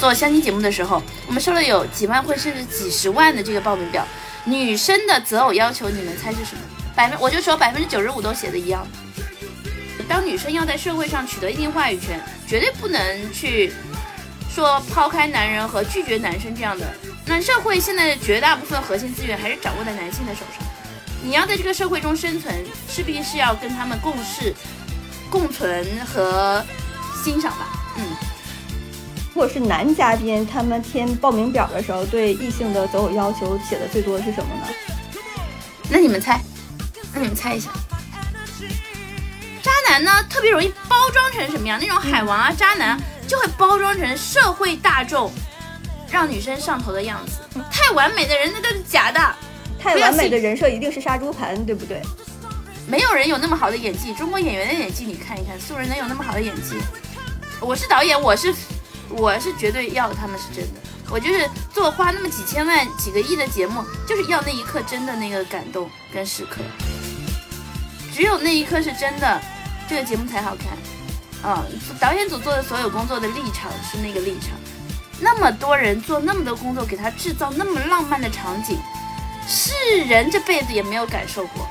做相亲节目的时候，我们收了有几万或甚至几十万的这个报名表。女生的择偶要求，你们猜是什么？百分我就说百分之九十五都写的一样。当女生要在社会上取得一定话语权，绝对不能去说抛开男人和拒绝男生这样的。那社会现在的绝大部分核心资源还是掌握在男性的手上。你要在这个社会中生存，势必是要跟他们共事、共存和欣赏吧。嗯，如果是男嘉宾，他们填报名表的时候，对异性的择偶要求写的最多的是什么呢？那你们猜？那你们猜一下。渣男呢，特别容易包装成什么样？那种海王啊，渣男就会包装成社会大众让女生上头的样子。太完美的人，那都是假的。太完美的人设一定是杀猪盘，对不对？没有人有那么好的演技，中国演员的演技你看一看，素人能有那么好的演技？我是导演，我是我是绝对要他们是真的，我就是做花那么几千万、几个亿的节目，就是要那一刻真的那个感动跟时刻，只有那一刻是真的，这个节目才好看。嗯，导演组做的所有工作的立场是那个立场，那么多人做那么多工作，给他制造那么浪漫的场景。是人这辈子也没有感受过。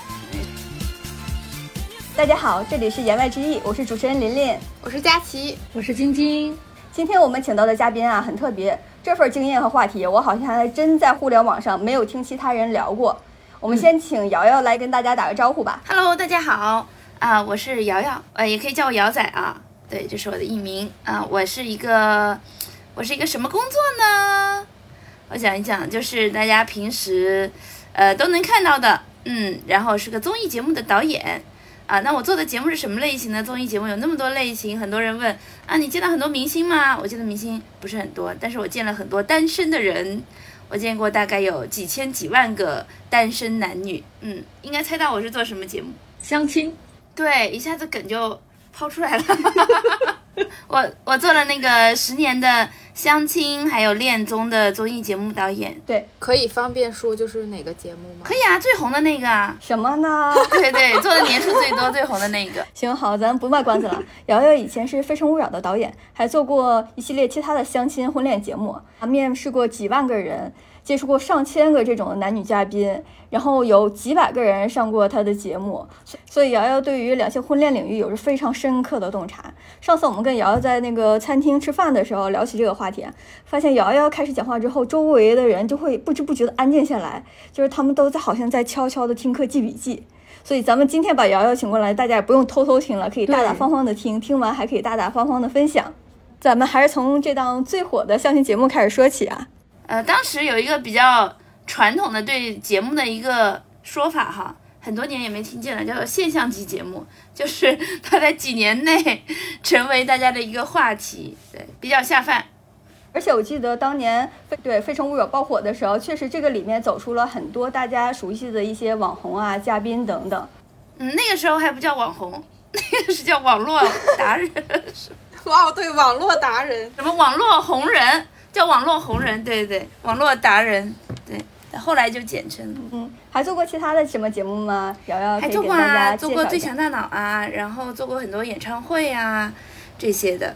大家好，这里是言外之意，我是主持人琳琳，我是佳琪，我是晶晶。今天我们请到的嘉宾啊，很特别，这份经验和话题，我好像还真在互联网上没有听其他人聊过。我们先请瑶瑶来跟大家打个招呼吧。Hello，大家好啊，我是瑶瑶，呃，也可以叫我瑶仔啊。对，这是我的艺名啊。我是一个，我是一个什么工作呢？我想一想，就是大家平时，呃，都能看到的，嗯，然后是个综艺节目的导演，啊，那我做的节目是什么类型的综艺节目？有那么多类型，很多人问，啊，你见到很多明星吗？我见的明星不是很多，但是我见了很多单身的人，我见过大概有几千几万个单身男女，嗯，应该猜到我是做什么节目？相亲？对，一下子梗就抛出来了，我我做了那个十年的。相亲还有恋综的综艺节目导演，对，可以方便说就是哪个节目吗？可以啊，最红的那个啊，什么呢？对对，做的年数最多、最红的那个。行好，咱不卖关子了。瑶瑶以前是《非诚勿扰》的导演，还做过一系列其他的相亲婚恋节目，面试过几万个人。接触过上千个这种的男女嘉宾，然后有几百个人上过他的节目，所以瑶瑶对于两性婚恋领域有着非常深刻的洞察。上次我们跟瑶瑶在那个餐厅吃饭的时候聊起这个话题，发现瑶瑶开始讲话之后，周围的人就会不知不觉的安静下来，就是他们都在好像在悄悄的听课记笔记。所以咱们今天把瑶瑶请过来，大家也不用偷偷听了，可以大大方方的听，听完还可以大大方方的分享。咱们还是从这档最火的相亲节目开始说起啊。呃，当时有一个比较传统的对节目的一个说法哈，很多年也没听见了，叫做现象级节目，就是 它在几年内成为大家的一个话题，对，比较下饭。而且我记得当年非对《非诚勿扰》爆火的时候，确实这个里面走出了很多大家熟悉的一些网红啊、嘉宾等等。嗯，那个时候还不叫网红，那个是叫网络达人。哇，对，网络达人，什么网络红人。叫网络红人，对对对，网络达人，对，后来就简称。嗯，还做过其他的什么节目吗？瑶瑶还做过啊，做过《最强大脑》啊，然后做过很多演唱会啊这些的。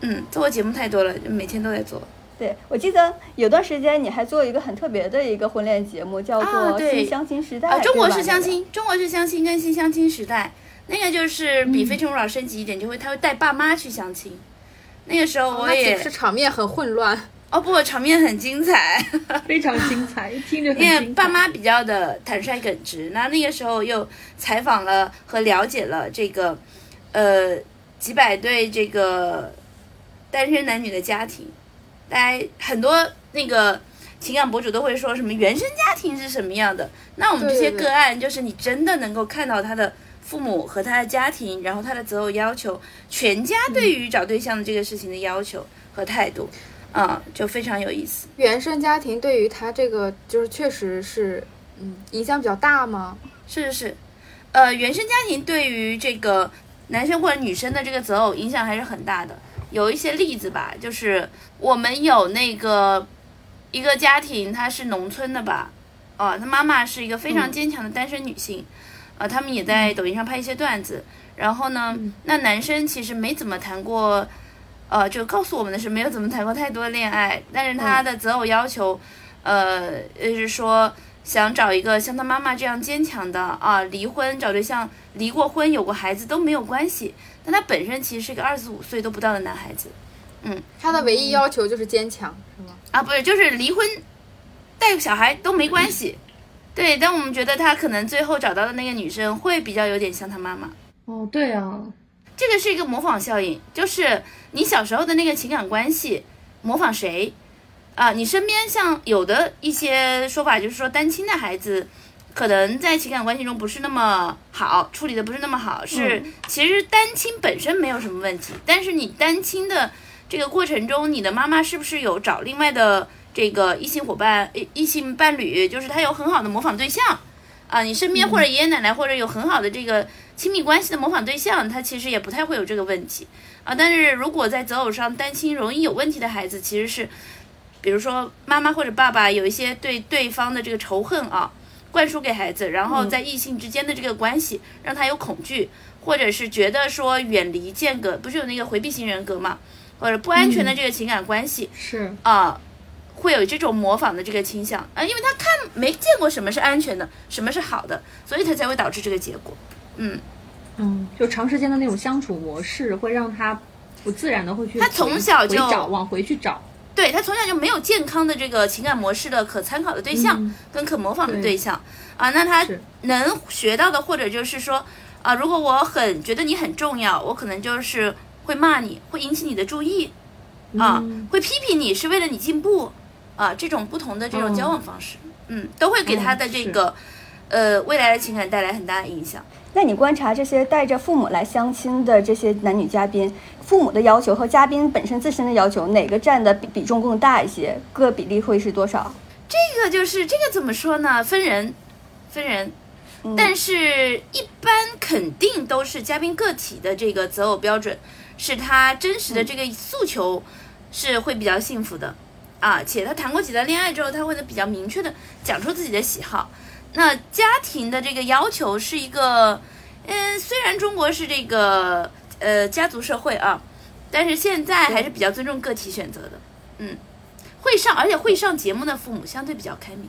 嗯，做过节目太多了，每天都在做。对，我记得有段时间你还做一个很特别的一个婚恋节目，叫做《新相亲时代》。啊，中国式相亲，中国式相亲跟新相亲时代，那个就是比《非诚勿扰》升级一点，就会他会带爸妈去相亲。那个时候我也是场面很混乱。哦不，场面很精彩，非常精彩，听着。因为爸妈比较的坦率耿直，那那个时候又采访了和了解了这个，呃，几百对这个单身男女的家庭，大家很多那个情感博主都会说什么原生家庭是什么样的，那我们这些个案就是你真的能够看到他的父母和他的家庭，然后他的择偶要求，全家对于找对象的这个事情的要求和态度。啊，就非常有意思。原生家庭对于他这个就是确实是，嗯，影响比较大吗？是是是，呃，原生家庭对于这个男生或者女生的这个择偶影响还是很大的。有一些例子吧，就是我们有那个一个家庭，他是农村的吧，哦，他妈妈是一个非常坚强的单身女性，呃，他们也在抖音上拍一些段子。然后呢，那男生其实没怎么谈过。呃，就告诉我们的是没有怎么谈过太多恋爱，但是他的择偶要求，呃，就是说想找一个像他妈妈这样坚强的啊，离婚找对象，离过婚有过孩子都没有关系。但他本身其实是一个二十五岁都不到的男孩子，嗯他的唯一要求就是坚强，是吗？啊，不是，就是离婚带个小孩都没关系。对，但我们觉得他可能最后找到的那个女生会比较有点像他妈妈。哦，对啊，这个是一个模仿效应，就是你小时候的那个情感关系模仿谁啊？你身边像有的一些说法，就是说单亲的孩子可能在情感关系中不是那么好，处理的不是那么好，是其实单亲本身没有什么问题，但是你单亲的这个过程中，你的妈妈是不是有找另外的这个异性伙伴、异异性伴侣，就是他有很好的模仿对象啊？你身边或者爷爷奶奶或者有很好的这个。亲密关系的模仿对象，他其实也不太会有这个问题啊。但是如果在择偶上担心容易有问题的孩子，其实是，比如说妈妈或者爸爸有一些对对方的这个仇恨啊，灌输给孩子，然后在异性之间的这个关系让他有恐惧，或者是觉得说远离间隔，不是有那个回避型人格嘛，或者不安全的这个情感关系是啊，会有这种模仿的这个倾向啊，因为他看没见过什么是安全的，什么是好的，所以他才会导致这个结果。嗯，嗯，就长时间的那种相处模式，会让他不自然的会去他从小就找往回去找，对他从小就没有健康的这个情感模式的可参考的对象、嗯跟可模仿的对对象。啊，那他能学到的，或者就是说啊，如果我很觉得你很重要，我可能就是会骂你，会引起你的注意啊，嗯会批评你是为了你进步啊，这种不同的这种嗯交往方式，嗯，都会给他的这是个、呃未来的情感带来很大的影响。那你观察这些带着父母来相亲的这些男女嘉宾，父母的要求和嘉宾本身自身的要求，哪个占的比比重更大一些？各比例会是多少？这个就是这个怎么说呢？分人，分人。嗯但是，一般肯定都是嘉宾个体的这个择偶标准，是他真实的这个诉求是会比较幸福的啊，且他谈过几段恋爱之后，他会比较明确的讲出自己的喜好。那家庭的这个要求是一个，嗯，虽然中国是这个呃家族社会啊，但是现在还是比较尊重个体选择的，嗯，会上而且会上节目的父母相对比较开明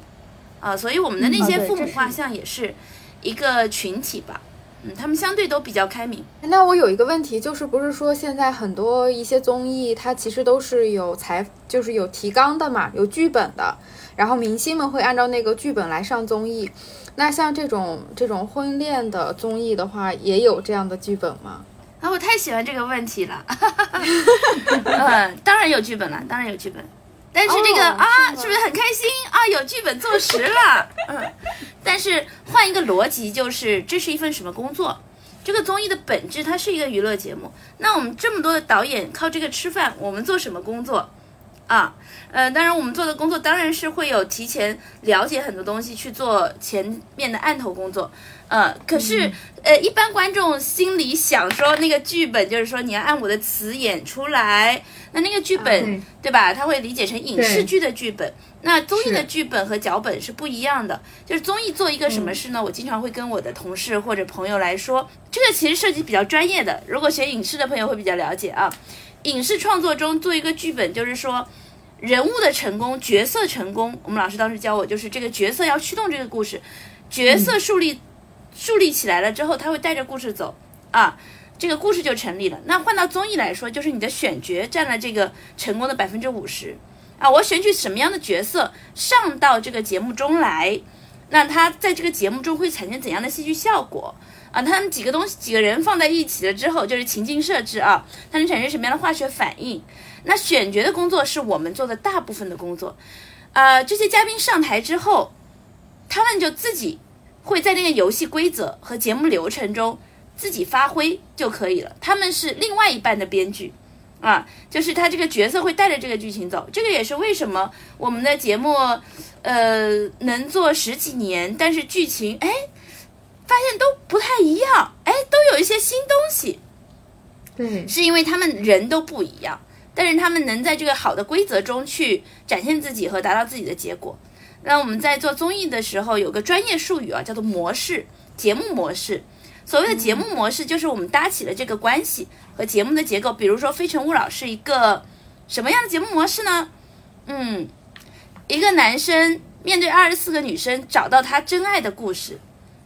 啊，所以我们的那些父母画像也是一个群体吧，嗯，他们相对都比较开明。那我有一个问题，就是不是说现在很多一些综艺，它其实都是有采，就是有提纲的嘛，有剧本的，然后明星们会按照那个剧本来上综艺。那像这种这种婚恋的综艺的话，也有这样的剧本吗？啊，我太喜欢这个问题了。嗯，当然有剧本了，当然有剧本。但是这个、哦啊，是不是很开心啊？有剧本坐实了。嗯，但是换一个逻辑，就是这是一份什么工作？这个综艺的本质，它是一个娱乐节目。那我们这么多的导演靠这个吃饭，我们做什么工作？啊，呃，当然我们做的工作当然是会有提前了解很多东西去做前面的案头工作，呃，可是、呃，一般观众心里想说那个剧本就是说你要按我的词演出来，那那个剧本、对对吧？他会理解成影视剧的剧本，那综艺的剧本和脚本是不一样的。就是综艺做一个什么事呢？我经常会跟我的同事或者朋友来说，这个其实涉及比较专业的，如果学影视的朋友会比较了解啊。影视创作中做一个剧本，就是说人物的成功、角色成功。我们老师当时教我，就是这个角色要驱动这个故事，角色树立、树立起来了之后，他会带着故事走啊，这个故事就成立了。那换到综艺来说，就是你的选角占了这个成功的百分之五十啊。我选取什么样的角色上到这个节目中来，那他在这个节目中会产生怎样的戏剧效果？啊，他们几个东西几个人放在一起了之后，就是情境设置啊，它能产生什么样的化学反应？那选角的工作是我们做的大部分的工作，呃，这些嘉宾上台之后，他们就自己会在那个游戏规则和节目流程中自己发挥就可以了。他们是另外一半的编剧，啊，就是他这个角色会带着这个剧情走。这个也是为什么我们的节目，呃，能做十几年，但是剧情哎，发现都不太一样，哎，都有一些新东西。对，是因为他们人都不一样，但是他们能在这个好的规则中去展现自己和达到自己的结果。那我们在做综艺的时候有个专业术语啊，叫做模式，节目模式。所谓的节目模式，就是我们搭起了这个关系和节目的结构。比如说《非诚勿扰》是一个什么样的节目模式呢？嗯，一个男生面对二十四个女生找到他真爱的故事。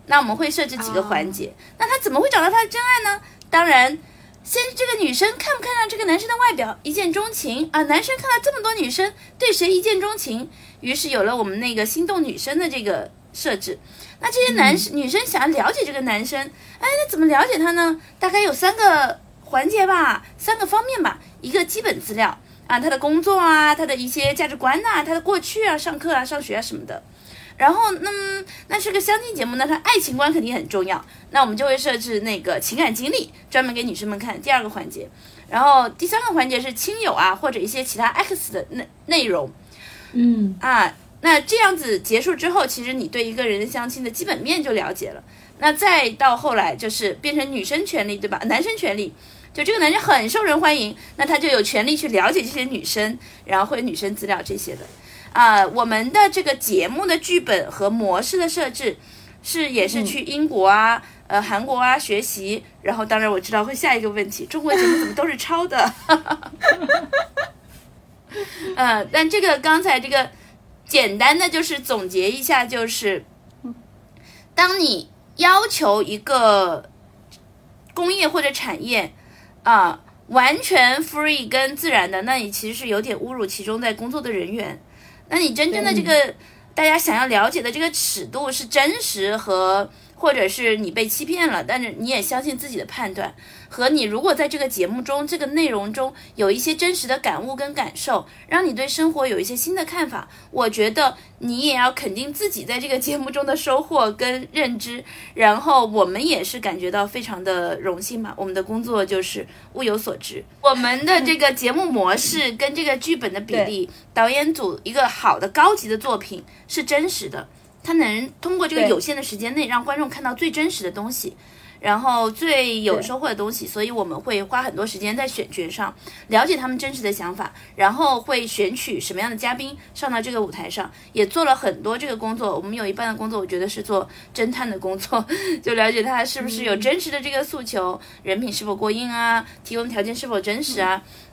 那我们会设置几个环节。那他怎么会找到他的真爱呢？当然，先这个女生看不看上这个男生的外表，一见钟情啊。男生看到这么多女生，对谁一见钟情？于是有了我们那个心动女生的这个设置。那这些男生、女生想要了解这个男生，哎，那怎么了解他呢？大概有三个环节吧，三个方面吧。一个基本资料啊，他的工作啊，他的一些价值观呐，他的过去啊，上课啊，上学啊什么的。然后，那么那是个相亲节目，那他爱情观肯定很重要。那我们就会设置那个情感经历，专门给女生们看。第二个环节，然后第三个环节是亲友啊，或者一些其他 X 的内内容。嗯啊。那这样子结束之后，其实你对一个人相亲的基本面就了解了。那再到后来就是变成女生权利，对吧？男生权利，就这个男生很受人欢迎，那他就有权利去了解这些女生，然后会女生资料这些的。啊，我们的这个节目的剧本和模式的设置，是也是去英国啊、呃韩国啊学习。然后当然我知道会下一个问题，中国节目怎么都是抄的？呃，但这个刚才这个。简单的就是总结一下，就是当你要求一个工业或者产业啊完全 free 跟自然的，那你其实是有点侮辱其中在工作的人员。那你真正的这个大家想要了解的这个尺度是真实和，或者是你被欺骗了，但是你也相信自己的判断。和你如果在这个节目中，这个内容中有一些真实的感悟跟感受，让你对生活有一些新的看法，我觉得你也要肯定自己在这个节目中的收获跟认知。然后我们也是感觉到非常的荣幸吧，我们的工作就是物有所值。我们的这个节目模式跟这个剧本的比例，导演组一个好的高级的作品是真实的，它能通过这个有限的时间内让观众看到最真实的东西。然后最有收获的东西，所以我们会花很多时间在选角上，了解他们真实的想法，然后会选取什么样的嘉宾上到这个舞台上，也做了很多这个工作。我们有一半的工作，我觉得是做侦探的工作，就了解他是不是有真实的这个诉求，人品是否过硬啊，提供条件是否真实啊，嗯。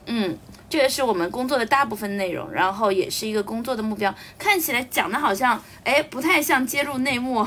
这也是我们工作的大部分内容，然后也是一个工作的目标。看起来讲的好像，哎，不太像揭露内幕，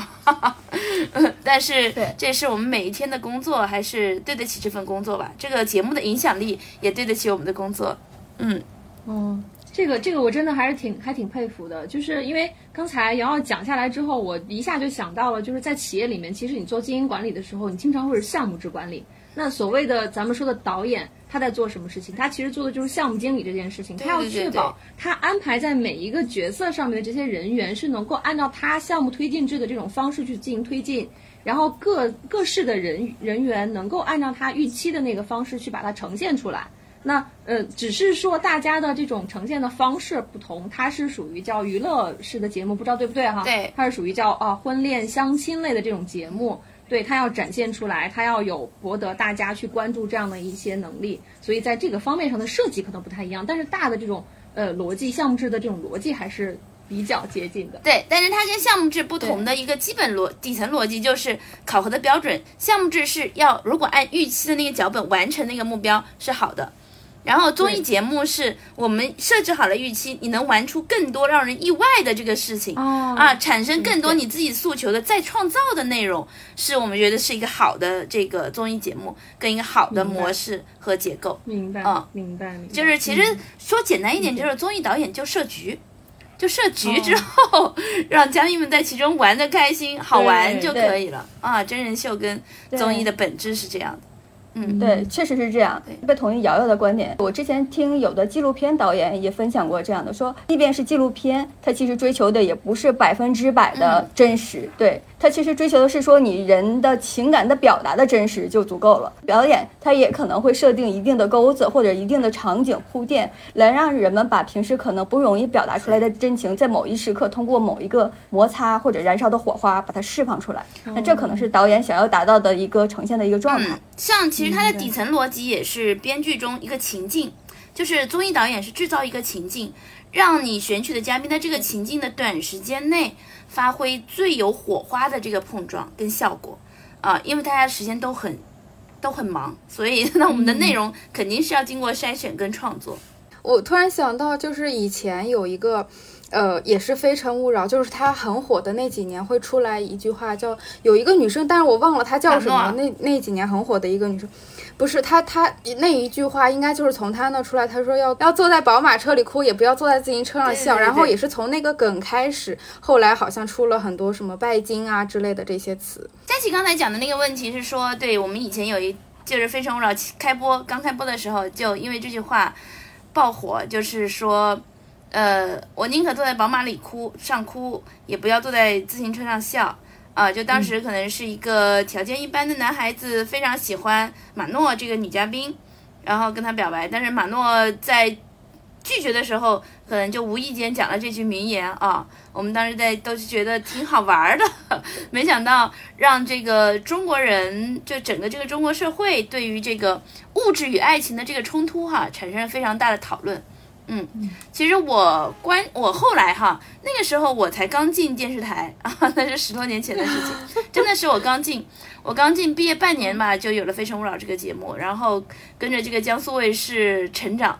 但是这是我们每一天的工作，还是对得起这份工作吧？这个节目的影响力也对得起我们的工作。嗯，哦，这个这个我真的还是挺还挺佩服的，就是因为刚才瑶瑶讲下来之后，我一下就想到了，就是在企业里面，其实你做经营管理的时候，你经常会是项目制管理。那所谓的咱们说的导演。他在做什么事情？他其实做的就是项目经理这件事情。他要确保他安排在每一个角色上面的这些人员是能够按照他项目推进制的这种方式去进行推进，然后各各式的人人员能够按照他预期的那个方式去把它呈现出来。那呃，只是说大家的这种呈现的方式不同，它是属于叫娱乐式的节目，不知道对不对哈？对，它是属于叫啊婚恋相亲类的这种节目。对它要展现出来，它要有博得大家去关注这样的一些能力，所以在这个方面上的设计可能不太一样，但是大的这种呃逻辑项目制的这种逻辑还是比较接近的。对，但是它跟项目制不同的一个基本逻底层逻辑就是考核的标准，项目制是要如果按预期的那个脚本完成那个目标是好的。然后综艺节目是我们设置好了预期，你能玩出更多让人意外的这个事情啊，产生更多你自己诉求的再创造的内容，是我们觉得是一个好的这个综艺节目跟一个好的模式和结构。明白，嗯，明白，明白。就是其实说简单一点，就是综艺导演就设局，就设局之后让嘉宾们在其中玩的开心、好玩就可以了啊。真人秀跟综艺的本质是这样的。嗯，对，确实是这样。特别同意瑶瑶的观点。我之前听有的纪录片导演也分享过这样的，说即便是纪录片，它其实追求的也不是百分之百的真实。对，它其实追求的是说你人的情感的表达的真实就足够了。表演它也可能会设定一定的钩子或者一定的场景铺垫，来让人们把平时可能不容易表达出来的真情，在某一时刻通过某一个摩擦或者燃烧的火花把它释放出来。那这可能是导演想要达到的一个呈现的一个状态。像其实它的底层逻辑也是编剧中一个情境，就是综艺导演是制造一个情境，让你选取的嘉宾在这个情境的短时间内发挥最有火花的这个碰撞跟效果。啊，因为大家时间都很都很忙，所以那我们的内容肯定是要经过筛选跟创作。我突然想到，就是以前有一个，呃，也是《非诚勿扰》，就是它很火的那几年会出来一句话，叫有一个女生，但是我忘了她叫什么。那那几年很火的一个女生，不是她，她那一句话应该就是从她那出来。她说要要坐在宝马车里哭，也不要坐在自行车上笑。对对对然后也是从那个梗开始，后来好像出了很多什么拜金啊之类的这些词。佳琪刚才讲的那个问题是说，对我们以前有一就是《非诚勿扰》开播刚开播的时候，就因为这句话爆火，就是说，呃，我宁可坐在宝马里哭上哭，也不要坐在自行车上笑。啊，就当时可能是一个条件一般的男孩子非常喜欢马诺这个女嘉宾，然后跟她表白，但是马诺在拒绝的时候，可能就无意间讲了这句名言啊。我们当时在都是觉得挺好玩的，没想到让这个中国人，就整个这个中国社会对于这个物质与爱情的这个冲突哈，产生了非常大的讨论。嗯，其实我关我后来哈，那个时候我才刚进电视台啊，那是十多年前的事情，真的是我刚进，我刚进毕业半年吧，就有了《非诚勿扰》这个节目，然后跟着这个江苏卫视成长。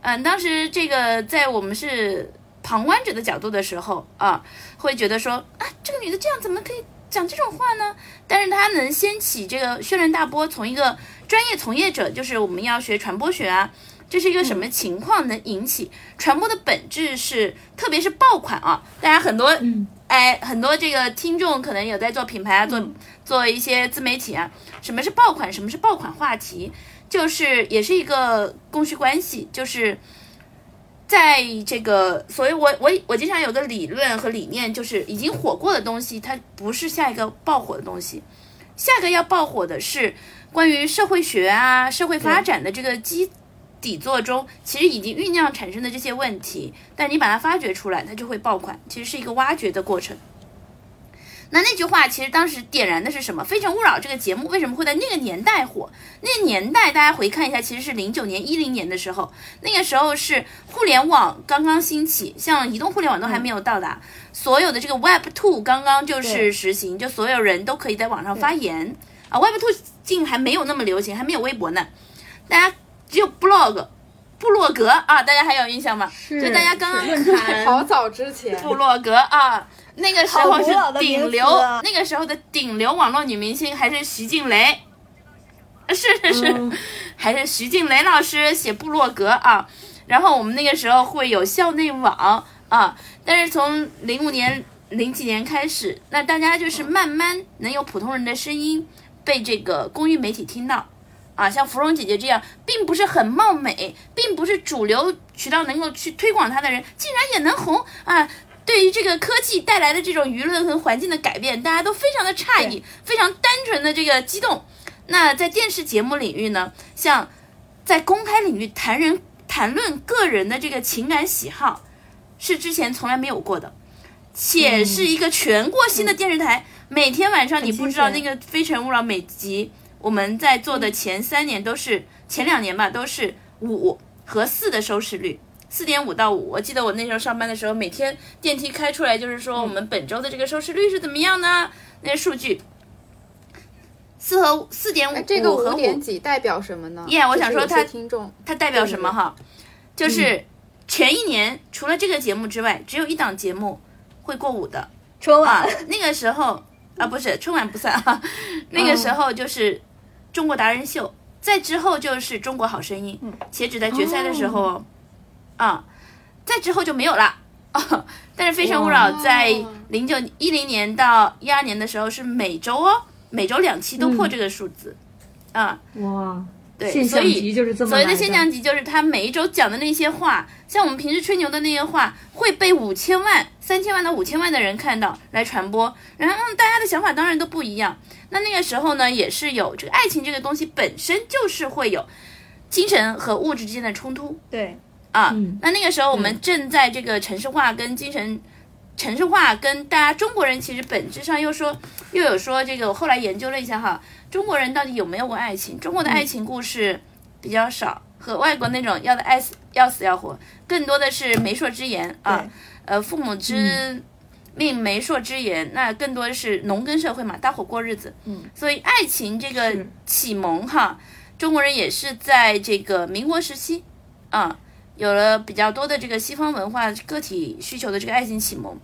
嗯，当时这个在我们是旁观者的角度的时候啊，会觉得说啊，这个女的这样怎么可以讲这种话呢？但是她能掀起这个轩然大波，从一个专业从业者，就是我们要学传播学啊，这是一个什么情况能引起传播的本质是，特别是爆款啊，当然很多哎，很多这个听众可能有在做品牌啊，做做一些自媒体啊。什么是爆款？什么是爆款话题？就是也是一个供需关系，就是在这个，所以我我我经常有个理论和理念，就是已经火过的东西，它不是下一个爆火的东西，下一个要爆火的是关于社会学啊、社会发展的这个基底座中，其实已经酝酿产生的这些问题，但你把它发掘出来，它就会爆款，其实是一个挖掘的过程。那那句话其实当时点燃的是什么？《非诚勿扰》这个节目为什么会在那个年代火？那个年代大家回看一下，其实是零九年、一零年的时候，那个时候是互联网刚刚兴起，像移动互联网都还没有到达，所有的这个 Web Two 刚刚就是实行，就所有人都可以在网上发言啊。Web Two 竟还没有那么流行，还没有微博呢，大家只有 blog。部落格啊，大家还有印象吗？是就大家刚刚是论坛好早之前，部落格啊，那个时候是顶流啊，那个时候的顶流网络女明星还是徐静蕾，是 是是，嗯 还是徐静蕾老师写部落格啊。然后我们那个时候会有校内网啊，但是从零五年、零几年开始，那大家就是慢慢能有普通人的声音被这个公益媒体听到。啊，像芙蓉姐姐这样，并不是很貌美，并不是主流渠道能够去推广她的人，竟然也能红啊！对于这个科技带来的这种舆论和环境的改变，大家都非常的诧异，非常单纯的这个激动。那在电视节目领域呢，像在公开领域谈人谈论个人的这个情感喜好，是之前从来没有过的，且是一个全国性的电视台，每天晚上你不知道那个《非诚勿扰》每集。我们在做的前三年都是前两年吧，都是五和四的收视率，四点五到五。我记得我那时候上班的时候，每天电梯开出来就是说我们本周的这个收视率是怎么样呢？那些数据，四和四点五，哎这个和五点几代表什么呢？Yeah，我想说它听众它代表什么哈？就是前一年除了这个节目之外，只有一档节目会过五的。春啊晚，那个时候啊，不是春晚不算啊，那个时候就是中国达人秀，再之后就是中国好声音，且只在决赛的时候哦，啊，再之后就没有了。啊，但是《非诚勿扰》在零九一零年到一二年的时候是每周哦，每周两期都破这个数字，啊，哇，对，现象所以级就是这么来所谓的现象级，就是他每一周讲的那些话，像我们平时吹牛的那些话，会被五千万、三千万到五千万的人看到来传播。然后，嗯，大家的想法当然都不一样。那那个时候呢，也是有这个爱情这个东西本身就是会有精神和物质之间的冲突对，啊。嗯那那个时候我们正在这个城市化跟精神。城市化跟大家中国人其实本质上又说又有说这个，我后来研究了一下哈，中国人到底有没有过爱情？中国的爱情故事比较少，和外国那种要的爱死要死要活，更多的是媒妁之言啊，呃，父母之、命媒妁之言，那更多的是农耕社会嘛，搭伙过日子。嗯，所以爱情这个启蒙哈，中国人也是在这个民国时期啊，有了比较多的这个西方文化个体需求的这个爱情启蒙。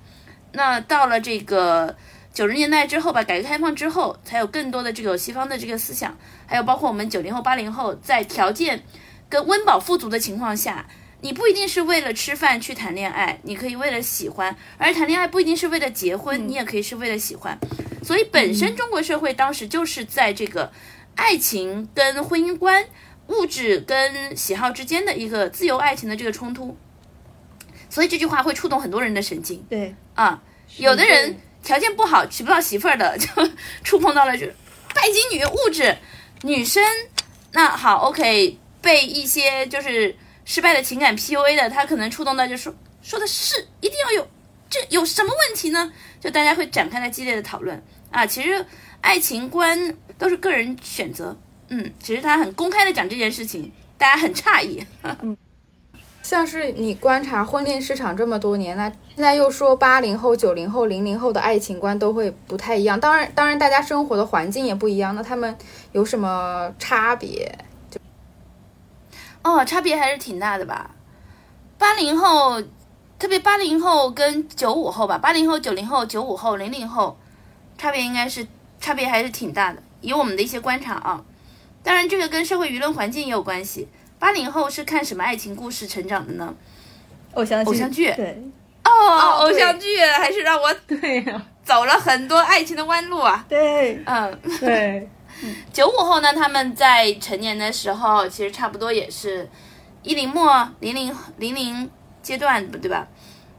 那到了这个九十年代之后吧，改革开放之后，才有更多的这个西方的这个思想，还有包括我们九零后、八零后，在条件跟温饱富足的情况下，你不一定是为了吃饭去谈恋爱，你可以为了喜欢，而谈恋爱不一定是为了结婚，你也可以是为了喜欢。所以本身中国社会当时就是在这个爱情跟婚姻观、物质跟喜好之间的一个自由爱情的这个冲突。所以这句话会触动很多人的神经对，啊，有的人条件不好娶不到媳妇儿的，就触碰到了就拜金女物质女生。那好，OK，被一些就是失败的情感 PUA 的，他可能触动到就说说的是一定要有，这有什么问题呢？就大家会展开了激烈的讨论啊。其实爱情观都是个人选择，嗯，只是他很公开的讲这件事情，大家很诧异。像是你观察婚恋市场这么多年，那现在又说八零后、九零后、零零后的爱情观都会不太一样。当然，当然大家生活的环境也不一样，那他们有什么差别？就哦，差别还是挺大的吧。八零后，特别八零后跟九五后吧，八零后、九零后、九五后、零零后，差别应该是差别还是挺大的。以我们的一些观察啊，当然这个跟社会舆论环境也有关系。八零后是看什么爱情故事成长的呢？偶像剧，偶像剧。对，哦，偶像剧还是让我对呀、走了很多爱情的弯路啊。对，嗯，对，九五后呢，他们在成年的时候，其实差不多也是一零末、零零零零阶段，对吧？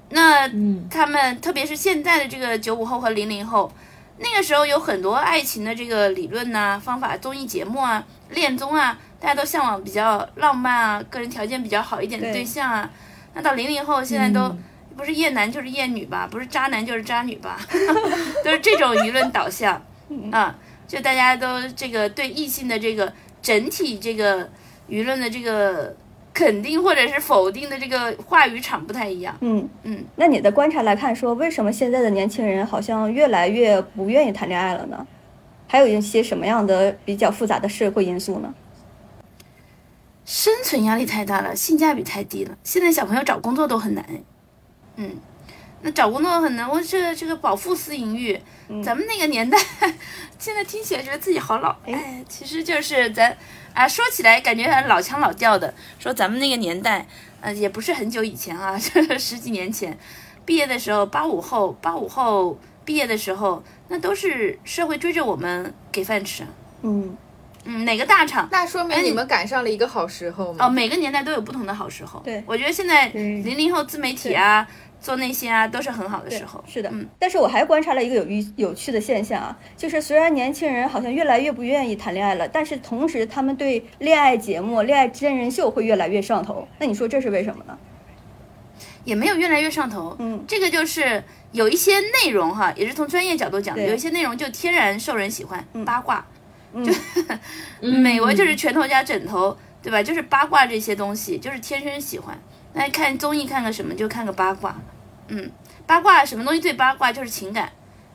那嗯，他们特别是现在的这个九五后和零零后，那个时候有很多爱情的这个理论呐、方法、综艺节目啊、恋综啊，大家都向往比较浪漫啊、个人条件比较好一点的对对象啊。那到零零后现在都、嗯不是厌男就是厌女吧，不是渣男就是渣女吧，都是这种舆论导向啊。就大家都这个对异性的这个整体这个舆论的这个肯定或者是否定的这个话语场不太一样。嗯嗯，那你的观察来看，说为什么现在的年轻人好像越来越不愿意谈恋爱了呢？还有一些什么样的比较复杂的社会因素呢？生存压力太大了，性价比太低了。现在小朋友找工作都很难，嗯，那找工作很难。我这个这个饱腹思淫欲，咱们那个年代，现在听起来觉得自己好老，哎，其实就是咱啊，说起来感觉很老腔老调的，说咱们那个年代，呃，也不是很久以前啊，就 是十几年前，毕业的时候，八五后，八五后毕业的时候，那都是社会追着我们给饭吃啊。嗯，嗯，哪个大厂？那说明你们赶上了一个好时候嘛。哦，每个年代都有不同的好时候。对我觉得现在零零后自媒体啊，做那些啊，都是很好的时候。是的。嗯但是我还观察了一个有趣有趣的现象啊，就是虽然年轻人好像越来越不愿意谈恋爱了，但是同时他们对恋爱节目、恋爱真人秀会越来越上头。那你说这是为什么呢？也没有越来越上头。嗯，这个就是有一些内容哈，也是从专业角度讲的，有一些内容就天然受人喜欢，八卦。嗯美国就是拳头加枕头，对吧？就是八卦这些东西，就是天生喜欢。那看综艺看个什么就看个八卦，嗯，八卦什么东西最八卦就是情感，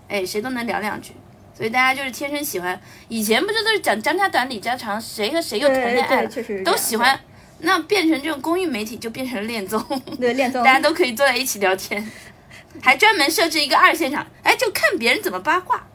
哎，谁都能聊两句。所以大家就是天生喜欢。以前不是都是讲张家短李家长，谁和谁又谈恋爱了，确都喜欢。那变成这种公益媒体，就变成了恋综，对恋 综大，家都可以坐在一起聊天，还专门设置一个二现场，哎，就看别人怎么八卦。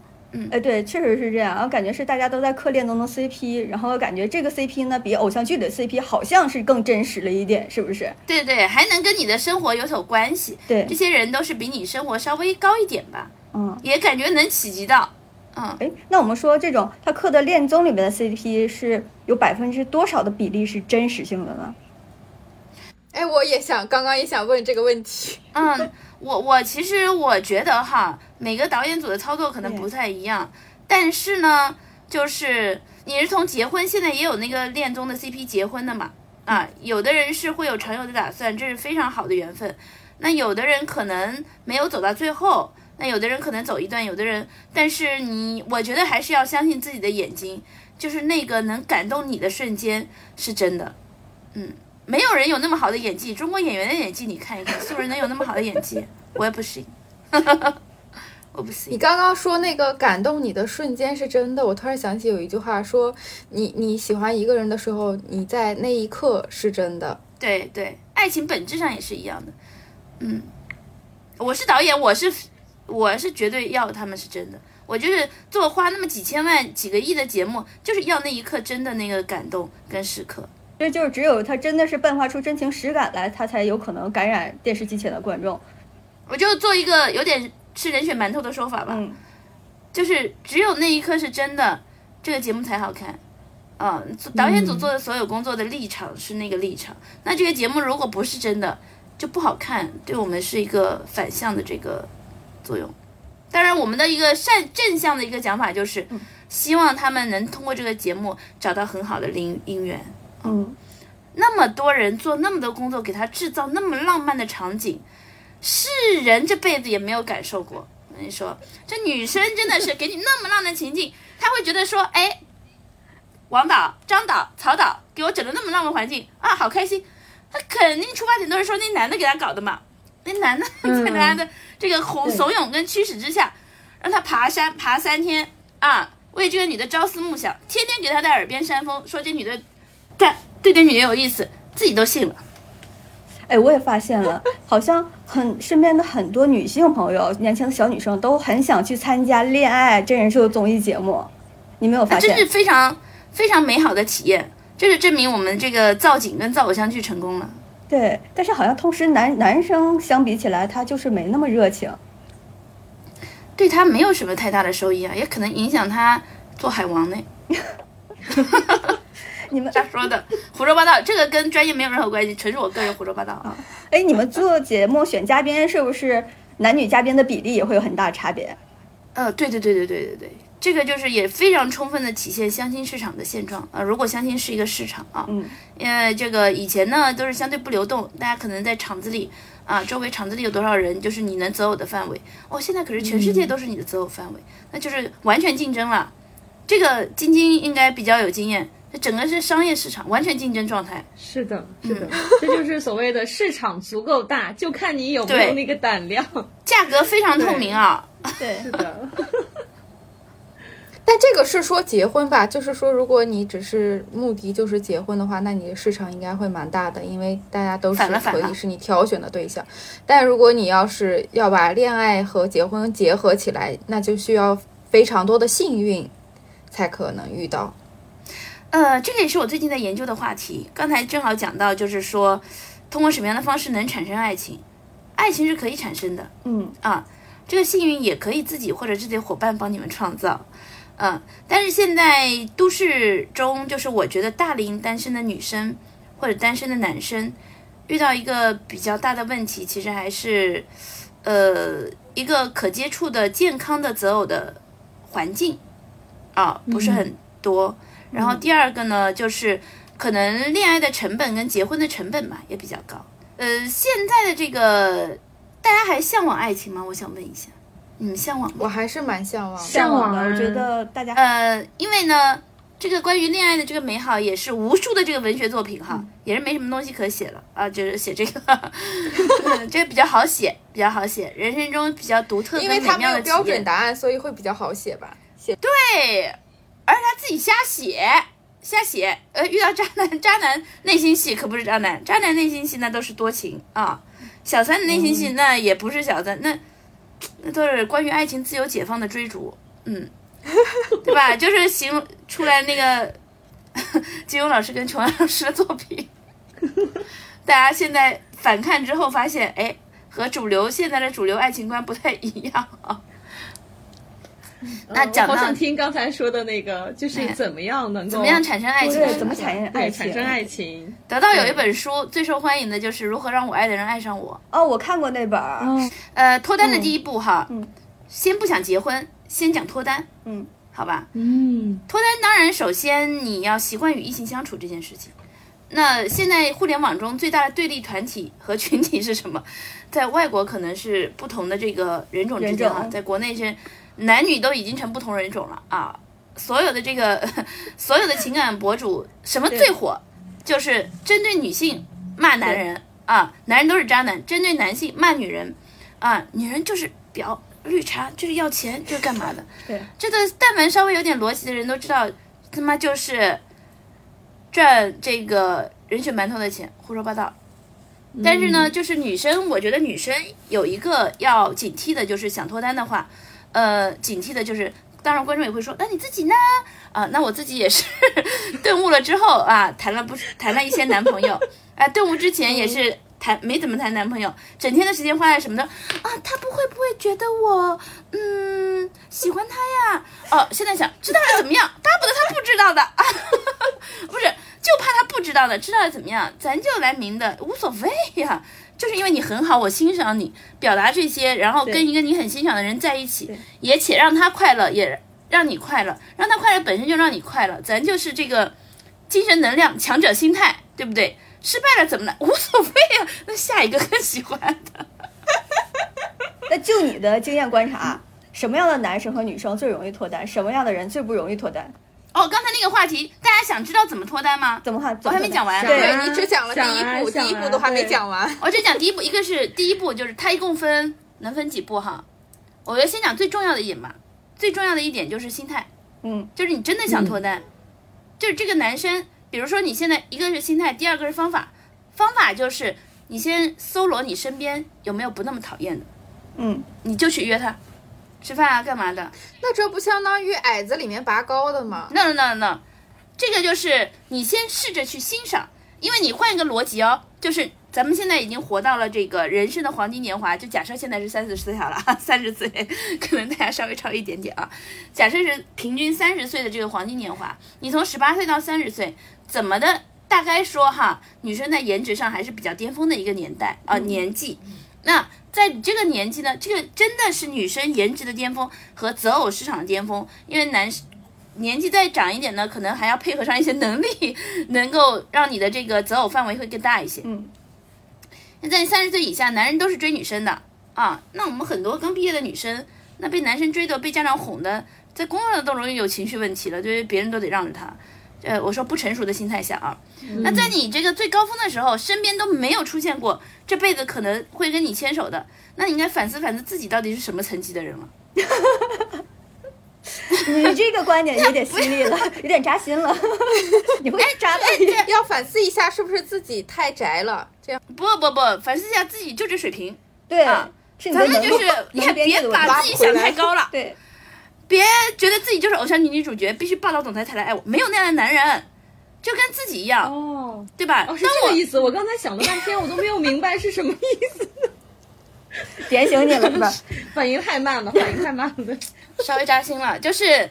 哎，对，确实是这样。我感觉是大家都在磕恋综的 CP，然后感觉这个 CP 呢，比偶像剧里的 CP 好像是更真实了一点，是不是？对对，还能跟你的生活有所关系。对这，些人都是比你生活稍微高一点吧，嗯。也感觉能企及到。嗯，哎，那我们说这种他磕的恋综里面的 CP 是有百分之多少的比例是真实性的呢？哎，我也想，刚刚也想问这个问题。嗯，我我其实我觉得哈，每个导演组的操作可能不太一样，但是呢，就是你是从结婚，现在也有那个恋综的 CP 结婚的嘛，啊，有的人是会有长久的打算，这是非常好的缘分。那有的人可能没有走到最后，那有的人可能走一段，有的人，但是你，我觉得还是要相信自己的眼睛，就是那个能感动你的瞬间是真的，嗯。没有人有那么好的演技，中国演员的演技你看一看，素人能有那么好的演技，我也不行。我不信你。刚刚说那个感动你的瞬间是真的，我突然想起有一句话说，你你喜欢一个人的时候，你在那一刻是真的。对对，爱情本质上也是一样的。嗯，我是导演，我是我是绝对要他们是真的。我就是做花那么几千万、几个亿的节目，就是要那一刻真的那个感动跟时刻。这就是只有他真的是迸发出真情实感来，他才有可能感染电视机前的观众。我就做一个有点吃人血馒头的说法吧，嗯，就是只有那一刻是真的，这个节目才好看。啊、导演组做的所有工作的立场是那个立场，那这个节目如果不是真的，就不好看，对我们是一个反向的这个作用。当然，我们的一个善正向的一个讲法就是，希望他们能通过这个节目找到很好的姻姻缘。嗯，那么多人做那么多工作，给他制造那么浪漫的场景，是人这辈子也没有感受过。我跟你说，这女生真的是给你那么浪的情境，她会觉得说，哎，王导、张导、曹导给我整的那么浪漫环境啊，好开心。他肯定出发点都是说那男的给他搞的嘛，那男的 在他的这个哄怂恿跟驱使之下，让他爬山爬三天啊，为这个女的朝思暮想，天天给她在耳边煽风，说这女的干对这女的有意思，自己都信了。哎，我也发现了，好像很身边的很多女性朋友，年轻的小女生都很想去参加恋爱真人秀综艺节目，你没有发现？这是非常非常美好的体验，这是证明我们这个造景跟造偶像剧成功了。对，但是好像同时男男生相比起来，他就是没那么热情。对他没有什么太大的收益啊，也可能影响他做海王呢。你们瞎说的，胡说八道，这个跟专业没有任何关系，纯是我个人胡说八道啊。哎，你们做节目选嘉宾是不是男女嘉宾的比例也会有很大差别？呃，对对对对对对对，这个就是也非常充分的体现相亲市场的现状啊、呃。如果相亲是一个市场啊，嗯，因为这个以前呢都是相对不流动，大家可能在厂子里啊，周围厂子里有多少人，就是你能择偶的范围。哦，现在可是全世界都是你的择偶范围，那就是完全竞争了。这个晶晶应该比较有经验，这整个是商业市场，完全竞争状态。是的，是的，这就是所谓的市场足够大，就看你有没有那个胆量。价格非常透明啊。对，是的，但这个是说结婚吧，就是说，如果你只是目的就是结婚的话，那你的市场应该会蛮大的，因为大家都是可以是你挑选的对象。但如果你要是要把恋爱和结婚结合起来，那就需要非常多的幸运才可能遇到。呃，这个也是我最近在研究的话题。刚才正好讲到，就是说，通过什么样的方式能产生爱情？爱情是可以产生的嗯，啊，这个幸运也可以自己或者自己的伙伴帮你们创造。嗯，但是现在都市中，就是我觉得大龄单身的女生或者单身的男生遇到一个比较大的问题，其实还是呃一个可接触的健康的择偶的环境啊，不是很多。然后第二个呢，就是可能恋爱的成本跟结婚的成本嘛也比较高。呃，现在的这个大家还向往爱情吗？我想问一下，你们向往吗？我还是蛮向往的。向往啊的我觉得大家呃，因为呢，这个关于恋爱的这个美好，也是无数的这个文学作品哈，也是没什么东西可写了啊，就是写这个，嗯 这个比较好写，比较好写，人生中比较独特因为它没有标。准答案，所以会比较好写吧。写对，而且他自己瞎写，瞎写。呃，遇到渣男，渣男内心戏可不是渣男，渣男内心戏那都是多情啊。小三的内心戏那也不是小三，那那都是关于爱情自由解放的追逐，嗯，对吧？就是形容出来那个 金庸老师跟琼瑶老师的作品，大家现在反看之后发现，哎，和主流现在的主流爱情观不太一样啊。那呃讲到我好想听刚才说的那个，就是哎怎么样能够怎么样产生爱情？怎么产生爱情？产生爱情？得到有一本书最受欢迎的就是《如何让我爱的人爱上我哦，我看过那本儿，哦，》。呃，脱单的第一步哈，嗯先不想结婚，先讲脱单，嗯，好吧？嗯，脱单当然首先你要习惯与异性相处这件事情。那现在互联网中最大的对立团体和群体是什么？在外国可能是不同的这个人种之间啊，在国内是男女都已经成不同人种了啊。所有的这个 所有的情感博主，什么最火？就是针对女性骂男人啊，男人都是渣男；针对男性骂女人啊，女人就是婊，绿茶，就是要钱，这是干嘛的？对，这个但凡稍微有点逻辑的人都知道，他妈就是赚这个人血馒头的钱，胡说八道。但是呢，就是女生，我觉得女生有一个要警惕的，就是想脱单的话，呃，警惕的就是，当然观众也会说，那你自己呢？啊，那我自己也是 顿悟了之后啊，谈了不谈了一些男朋友，啊，顿悟之前也是谈没怎么谈男朋友，整天的时间花在什么呢？啊，他不会不会觉得我嗯喜欢他呀？哦，现在想知道了怎么样？巴不得他不知道的啊，不是，就怕他不知道的，知道了怎么样？咱就来明的，无所谓呀。就是因为你很好，我欣赏你，表达这些，然后跟一个你很欣赏的人在一起，也且让他快乐，也让你快乐，让他快乐本身就让你快乐，咱就是这个精神能量强者心态，对不对？失败了怎么了？无所谓啊，那下一个更喜欢的。那就你的经验观察，什么样的男生和女生最容易脱单？什么样的人最不容易脱单？哦，刚才那个话题，大家想知道怎么脱单吗？怎么话？我还没讲完。对对你只讲了第一步，第一步都还没讲完。我只讲第一步，一个是第一步，就是它一共分能分几步哈？我觉得先讲最重要的一点吧。最重要的一点就是心态，嗯，就是你真的想脱单，就是这个男生，比如说你现在一个是心态，第二个是方法。方法就是你先搜罗你身边有没有不那么讨厌的，嗯，你就去约他，吃饭啊，干嘛的那这不相当于矮子里面拔高的吗？？No no no no，这个就是你先试着去欣赏，因为你换一个逻辑哦，就是咱们现在已经活到了这个人生的黄金年华，就假设现在是三四十岁好了，三十岁可能大家稍微超一点点啊。假设是平均三十岁的这个黄金年华，你从十八岁到三十岁，怎么的？大概说哈，女生在颜值上还是比较巅峰的一个年代啊、年纪。那在你这个年纪呢，这个真的是女生颜值的巅峰和择偶市场的巅峰，因为男年纪再长一点呢，可能还要配合上一些能力，能够让你的这个择偶范围会更大一些。嗯，那在三十岁以下，男人都是追女生的啊。那我们很多刚毕业的女生，那被男生追的、被家长哄的，在工作上都容易有情绪问题了，对于别人都得让着他。呃，我说不成熟的心态下啊，那在你这个最高峰的时候，身边都没有出现过这辈子可能会跟你牵手的，那你应该反思反思自己到底是什么层级的人了。你这个观点有点犀利了，有点扎心了。你会扎到要反思一下，是不是自己太宅了？这样。不不不，反思一下自己就这水平，对咱们就是你能也别把自己想太高了，对，别觉得自己就是偶像女女主角，必须霸道总裁才来爱我，没有那样的男人，就跟自己一样，哦对吧？哦，是这个意思。我刚才想了半天，我都没有明白是什么意思。点醒你了是吧？反应太慢了，反应太慢了。稍微扎心了，就是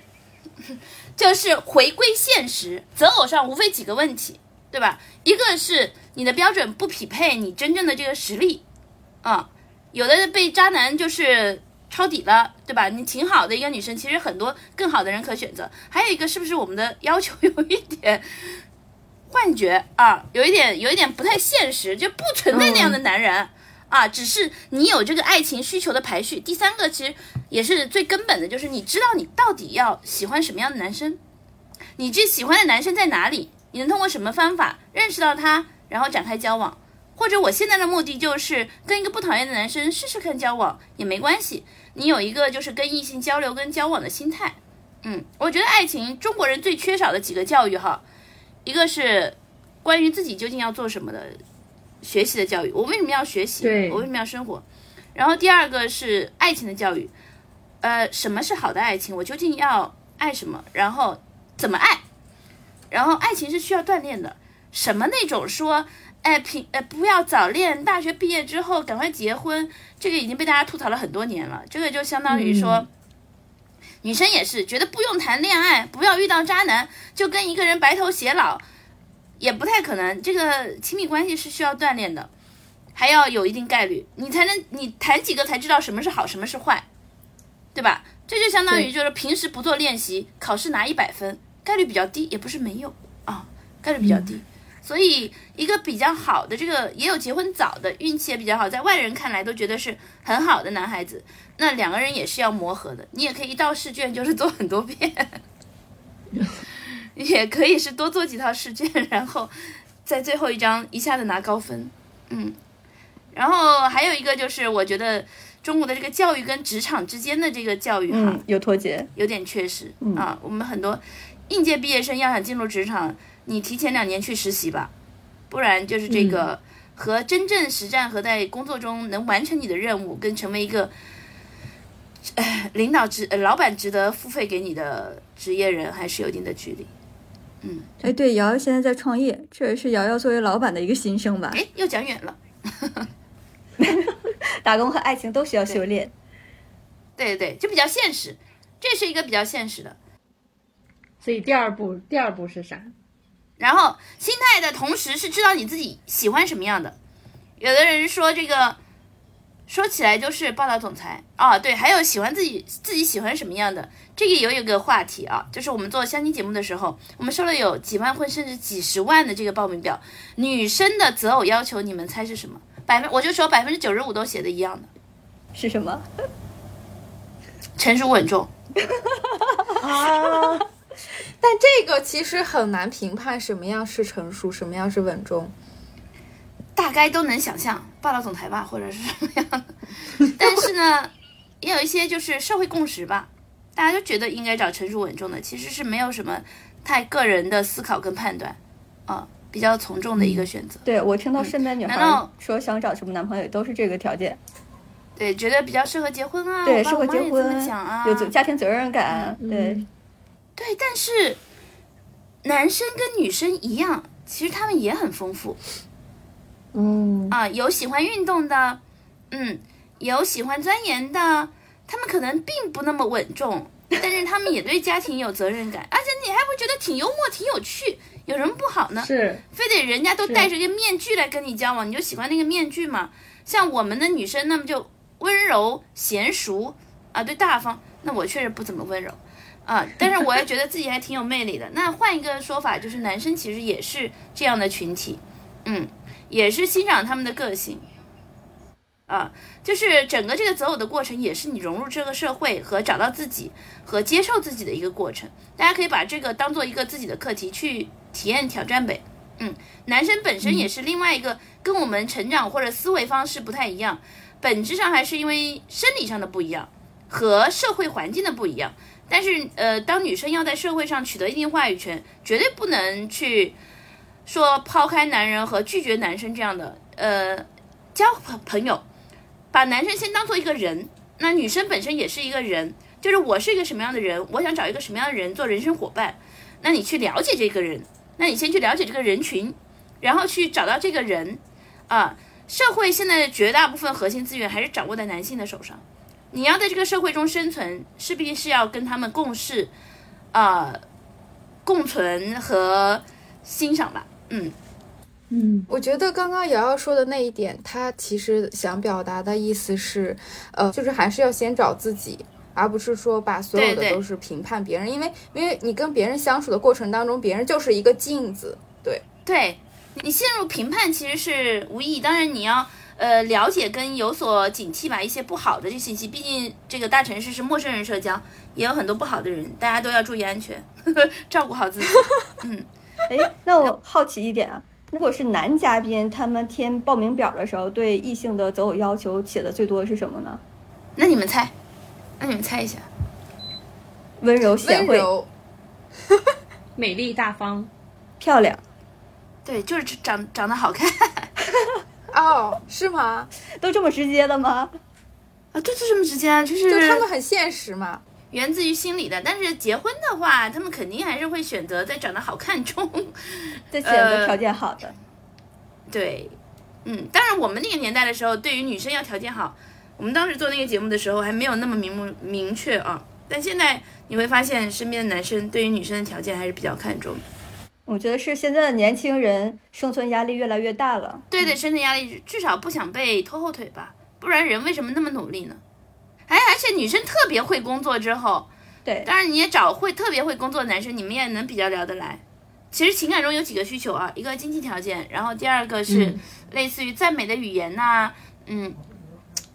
就是回归现实，择偶上无非几个问题，对吧？一个是你的标准不匹配你真正的这个实力，啊、有的被渣男就是抄底了，对吧？你挺好的一个女生，其实很多更好的人可选择。还有一个是不是我们的要求有一点幻觉啊，有一点有一点不太现实，就不存在那样的男人。啊，只是你有这个爱情需求的排序。第三个其实也是最根本的，就是你知道你到底要喜欢什么样的男生，你这喜欢的男生在哪里，你能通过什么方法认识到他，然后展开交往。或者我现在的目的就是跟一个不讨厌的男生试试看交往也没关系，你有一个就是跟异性交流跟交往的心态。嗯，我觉得爱情中国人最缺少的几个教育哈，一个是关于自己究竟要做什么的学习的教育，我为什么要学习？对我为什么要生活？然后第二个是爱情的教育，呃，什么是好的爱情？我究竟要爱什么？然后怎么爱？然后爱情是需要锻炼的，什么那种说，哎，平哎不要早恋，大学毕业之后赶快结婚，这个已经被大家吐槽了很多年了。这个就相当于说，女生也是觉得不用谈恋爱，不要遇到渣男，就跟一个人白头偕老，也不太可能。这个亲密关系是需要锻炼的，还要有一定概率，你才能你谈几个才知道什么是好，什么是坏，对吧？这就相当于就是平时不做练习，考试拿一百分，概率比较低，也不是没有啊，概率比较低。所以一个比较好的这个也有结婚早的，运气也比较好，在外人看来都觉得是很好的男孩子，那两个人也是要磨合的。你也可以一道试卷就是做很多遍，也可以是多做几套试卷，然后在最后一张一下子拿高分。嗯，然后还有一个就是我觉得中国的这个教育跟职场之间的这个教育哈，嗯，有脱节。有点缺失、嗯啊。我们很多应届毕业生要想进入职场，你提前两年去实习吧，不然就是这个和真正实战和在工作中能完成你的任务，跟成为一个。呃领导值、呃老板值得付费给你的职业人，还是有一定的距离。嗯哎，对，瑶瑶现在在创业，这也是瑶瑶作为老板的一个心声吧。哎，又讲远了。打工和爱情都需要修炼。对对对，就比较现实，这是一个比较现实的。所以第二步，第二步是啥？然后心态的同时是知道你自己喜欢什么样的。有的人说这个，说起来就是霸道总裁啊，对，还有喜欢自己自己喜欢什么样的，这个也有一个话题啊，就是我们做相亲节目的时候，我们收了有几万或甚至几十万的这个报名表，女生的择偶要求，你们猜是什么？百分我就说百分之九十五都写的一样的，是什么？成熟稳重。啊。但这个其实很难评判什么样是成熟，什么样是稳重。大概都能想象霸道总裁吧，或者是什么样的。但是呢，也有一些就是社会共识吧，大家都觉得应该找成熟稳重的，其实是没有什么太个人的思考跟判断，啊，比较从众的一个选择。对我听到身边女孩难道说想找什么男朋友，都是这个条件。对，觉得比较适合结婚啊，对，适合结婚，讲啊，有责家庭责任感。嗯对，对，但是男生跟女生一样，其实他们也很丰富。嗯啊，有喜欢运动的，嗯，有喜欢钻研的，他们可能并不那么稳重，但是他们也对家庭有责任感，而且你还会觉得挺幽默、挺有趣，有什么不好呢？是非得人家都戴着一个面具来跟你交往，你就喜欢那个面具嘛？像我们的女生，那么就温柔娴熟啊，对大方。那我确实不怎么温柔啊，但是我也觉得自己还挺有魅力的。那换一个说法，就是男生其实也是这样的群体，嗯，也是欣赏他们的个性。啊，就是整个这个择偶的过程，也是你融入这个社会和找到自己和接受自己的一个过程。大家可以把这个当做一个自己的课题去体验挑战呗。嗯，男生本身也是另外一个跟我们成长或者思维方式不太一样，本质上还是因为生理上的不一样和社会环境的不一样。但是呃，当女生要在社会上取得一定话语权，绝对不能去说抛开男人和拒绝男生这样的呃交朋朋友，把男生先当做一个人，那女生本身也是一个人，就是我是一个什么样的人，我想找一个什么样的人做人生伙伴，那你去了解这个人。那你先去了解这个人群，然后去找到这个人，啊，社会现在的绝大部分核心资源还是掌握在男性的手上。你要在这个社会中生存，势必是要跟他们共事，啊、共存和欣赏吧。嗯，嗯我觉得刚刚瑶瑶说的那一点，她其实想表达的意思是，呃，就是还是要先找自己，而不是说把所有的都是评判别人，因为因为你跟别人相处的过程当中，别人就是一个镜子，对，对你陷入评判其实是无意义。当然你要呃了解跟有所警惕吧，一些不好的这信息，毕竟这个大城市是陌生人社交，也有很多不好的人，大家都要注意安全，照顾好自己。嗯哎，那我好奇一点啊，如果是男嘉宾，他们填报名表的时候，对异性的择偶要求写的最多的是什么呢？那你们猜？那你们猜一下？温柔、贤惠、美丽大方，漂亮，对，就是长长得好看 哦，是吗？都这么直接的吗？啊，对，就这么直接啊，就是就他们很现实嘛。源自于心理的。但是结婚的话，他们肯定还是会选择在长得好看中。在选择条件好的，对，嗯，当然我们那个年代的时候，对于女生要条件好，我们当时做那个节目的时候还没有那么明目明确啊。但现在你会发现，身边的男生对于女生的条件还是比较看重的。我觉得是现在的年轻人生存压力越来越大了。对对，生存压力至少不想被拖后腿吧，不然人为什么那么努力呢？哎，而且女生特别会工作之后，对，当然你也找会特别会工作的男生，你们也能比较聊得来。其实情感中有几个需求啊，一个经济条件，然后第二个是嗯类似于赞美的语言呐、嗯，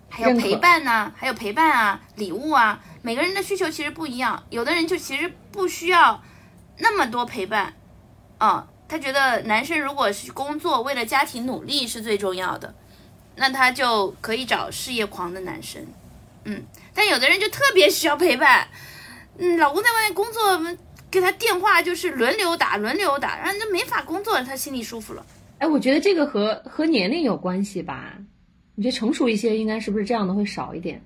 还有陪伴呐、还有陪伴啊，礼物啊，每个人的需求其实不一样。有的人就其实不需要那么多陪伴，啊、他觉得男生如果是工作为了家庭努力是最重要的，那他就可以找事业狂的男生，嗯，但有的人就特别需要陪伴，嗯，老公在外面工作，给他电话就是轮流打，轮流打，然后他没法工作，他心里舒服了。哎，我觉得这个和和年龄有关系吧？你觉得成熟一些，应该是不是这样的会少一点？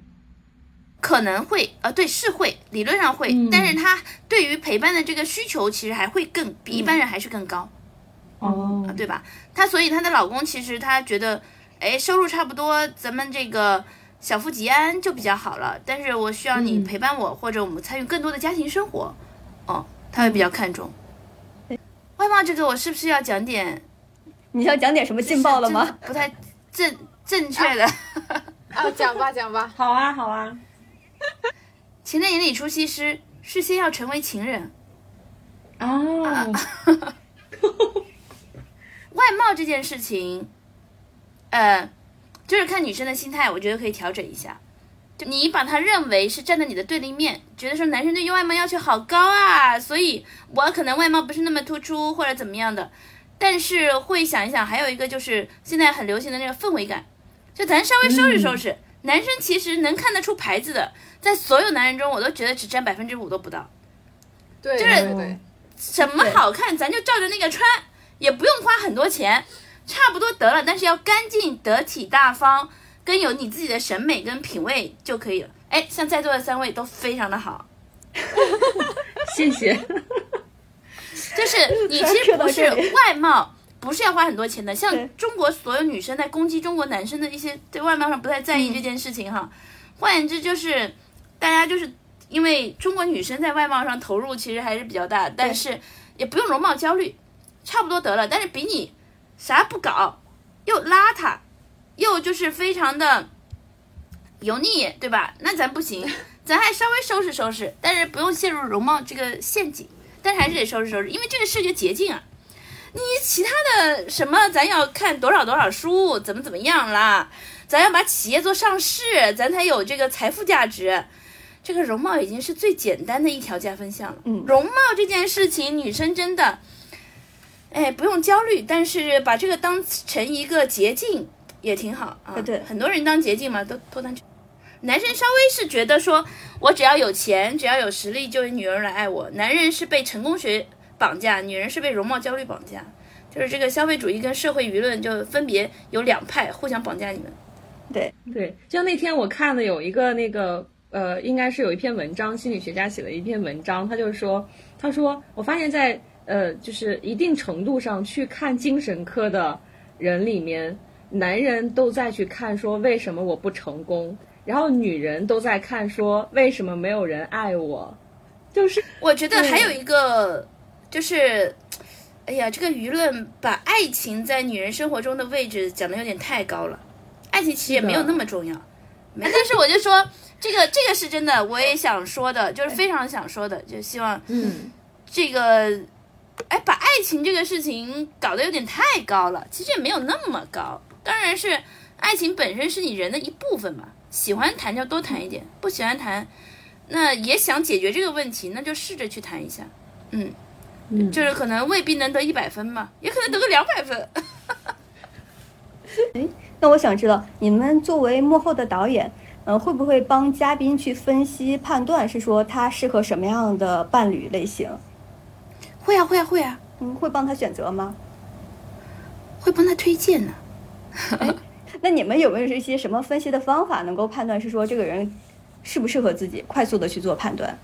可能会，呃，对，是会，理论上会，嗯但是他对于陪伴的这个需求其实还会更比一般人还是更高，哦啊，对吧？她所以她的老公其实他觉得，哎，收入差不多，咱们这个小富即安就比较好了。但是我需要你嗯陪伴我，或者我们参与更多的家庭生活，哦，他会比较看重。外貌这个，我是不是要讲点你要讲点什么劲爆了吗？？不太正正确的。啊，讲吧讲吧，好啊，好啊。情人眼里出西施，是先要成为情人。哦，外貌这件事情，呃，就是看女生的心态，我觉得可以调整一下。就你把他认为是站在你的对立面，觉得说男生对于外貌要求好高啊，所以我可能外貌不是那么突出或者怎么样的，但是会想一想，还有一个就是现在很流行的那个氛围感，就咱稍微收拾收拾。男生其实能看得出牌子的，在所有男人中，我都觉得只占百分之五都不到。对就是对对，什么好看，咱就照着那个穿，也不用花很多钱，差不多得了。但是要干净、得体、大方，跟有你自己的审美跟品味就可以了。哎，像在座的三位都非常的好，谢谢。就是你其实 不是外貌，不是要花很多钱的。像中国所有女生在攻击中国男生的一些对外貌上不太在意这件事情哈。换言之，就是大家就是因为中国女生在外貌上投入其实还是比较大，但是也不用容貌焦虑，差不多得了。但是比你啥不搞，又邋遢，又就是非常的油腻，对吧？那咱不行，咱还稍微收拾收拾，但是不用陷入容貌这个陷阱。但是还是得收拾收拾，因为这个视觉捷径啊。你其他的什么，咱要看多少多少书，怎么怎么样啦，咱要把企业做上市，咱才有这个财富价值。这个容貌已经是最简单的一条加分项了。嗯容貌这件事情，女生真的，哎，不用焦虑，但是把这个当成一个捷径也挺好啊。对很多人当捷径嘛，都都当。男生稍微是觉得说，我只要有钱，只要有实力，就有女人来爱我。男人是被成功学绑架，女人是被容貌焦虑绑架。就是这个消费主义跟社会舆论就分别有两派，互相绑架你们。对，对，就像那天我看的有一个那个呃，应该是有一篇文章，心理学家写的一篇文章，他就说，他说我发现在呃，就是一定程度上去看精神科的人里面，男人都在去看说为什么我不成功，然后女人都在看说为什么没有人爱我，就是我觉得还有一个就是，哎呀，这个舆论把爱情在女人生活中的位置讲的有点太高了，爱情其实也没有那么重要。没，但是我就说这个这个是真的，我也想说的，就是非常想说的，就希望嗯，这个，哎，把爱情这个事情搞得有点太高了，其实也没有那么高。当然是爱情本身是你人的一部分嘛，喜欢谈就多谈一点，不喜欢谈，那也想解决这个问题，那就试着去谈一下。嗯，嗯就是可能未必能得一百分嘛，也可能得个两百分。那我想知道，你们作为幕后的导演，嗯、会不会帮嘉宾去分析判断，是说他适合什么样的伴侣类型？会啊，会啊，会啊，嗯，会帮他选择吗？会帮他推荐呢。那你们有没有一些什么分析的方法，能够判断是说这个人适不适合自己，快速的去做判断，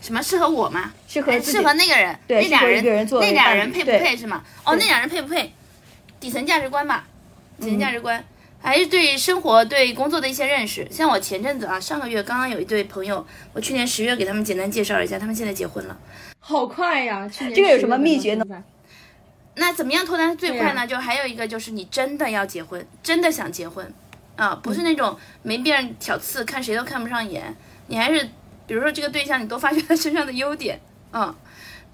什么适合我吗？哎适合适合那个人，对那俩适合一个人那俩人配不配是吗？哦，那俩人配不配？底层价值观吧，底层嗯价值观，还是对生活、对工作的一些认识。像我前阵子啊，上个月刚刚有一对朋友，我去年十月给他们简单介绍了一下，他们现在结婚了。好快呀！去年这个有什么10月份秘诀呢？那怎么样脱单最快呢？对就还有一个就是你真的要结婚，真的想结婚，啊，不嗯是那种没别人挑刺，看谁都看不上眼，你还是比如说这个对象，你多发掘他身上的优点，嗯，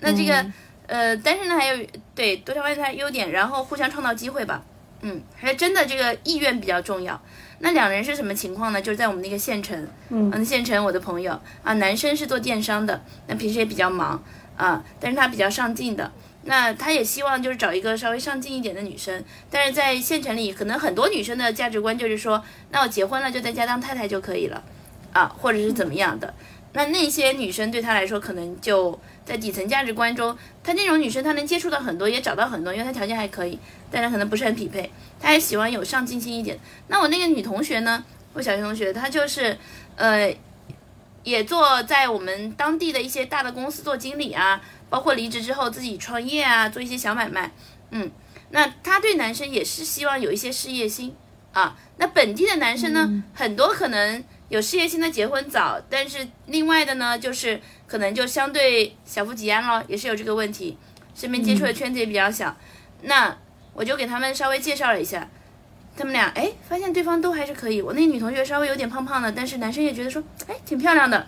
那这个、嗯呃，但是呢，还有对多发掘他的优点，然后互相创造机会吧，嗯，还真的这个意愿比较重要。那两人是什么情况呢？就是在我们那个县城，嗯嗯，县城我的朋友啊，男生是做电商的，那平时也比较忙，啊，但是他比较上进的。那他也希望就是找一个稍微上进一点的女生，但是在县城里，可能很多女生的价值观就是说，那我结婚了就在家当太太就可以了，啊，或者是怎么样的。那那些女生对他来说，可能就在底层价值观中，她那种女生她能接触到很多，也找到很多，因为她条件还可以，但是可能不是很匹配。她还喜欢有上进心一点。那我那个女同学呢，我小学同学，她就是呃，也做在我们当地的一些大的公司做经理啊。包括离职之后自己创业啊，做一些小买卖，嗯，那她对男生也是希望有一些事业心啊。那本地的男生呢，很多可能有事业心的结婚早，但是另外的呢，就是可能就相对小富即安咯，也是有这个问题，身边接触的圈子也比较小。那我就给他们稍微介绍了一下，他们俩哎，发现对方都还是可以。我那女同学稍微有点胖胖的，但是男生也觉得说，哎，挺漂亮的，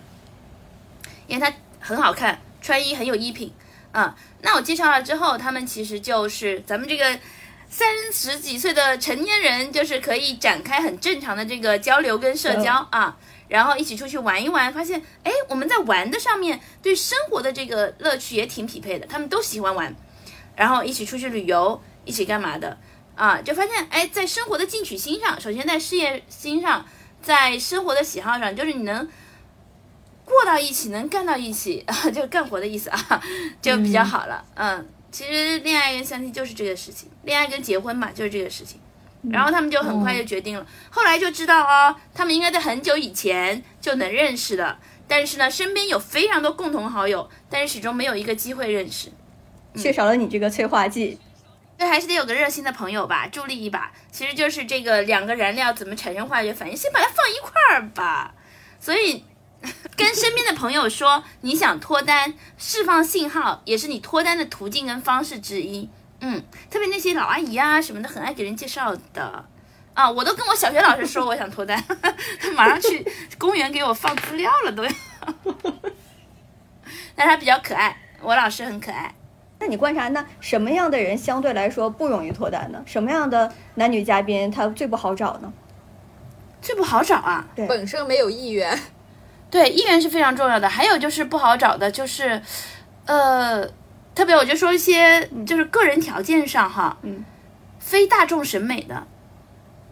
因为她很好看。穿衣很有衣品，啊，那我介绍了之后，他们其实就是咱们这个三十几岁的成年人，就是可以展开很正常的这个交流跟社交啊，然后一起出去玩一玩，发现哎，我们在玩的上面对生活的这个乐趣也挺匹配的，他们都喜欢玩，然后一起出去旅游，一起干嘛的啊，就发现哎，在生活的进取心上，首先在事业心上，在生活的喜好上，就是你能。过到一起能干到一起，就干活的意思啊，就比较好了。嗯，其实恋爱跟相亲就是这个事情，恋爱跟结婚嘛就是这个事情。然后他们就很快就决定了，后来就知道哦，他们应该在很久以前就能认识的，但是呢，身边有非常多共同好友，但是始终没有一个机会认识，缺少了你这个催化剂。对，还是得有个热心的朋友吧，助力一把。其实就是这个两个燃料怎么产生化学反应，先把它放一块儿吧。所以。跟身边的朋友说你想脱单，释放信号也是你脱单的途径跟方式之一。嗯，特别那些老阿姨啊什么的，很爱给人介绍的啊。我都跟我小学老师说我想脱单，他 马上去公园给我放资料了都要。但他比较可爱，我老师很可爱。那你观察，那什么样的人相对来说不容易脱单呢？什么样的男女嘉宾他最不好找呢？最不好找啊？对，本身没有意愿。对，意愿是非常重要的。还有就是不好找的，就是，呃，特别我就说一些，就是个人条件上哈，嗯，非大众审美的，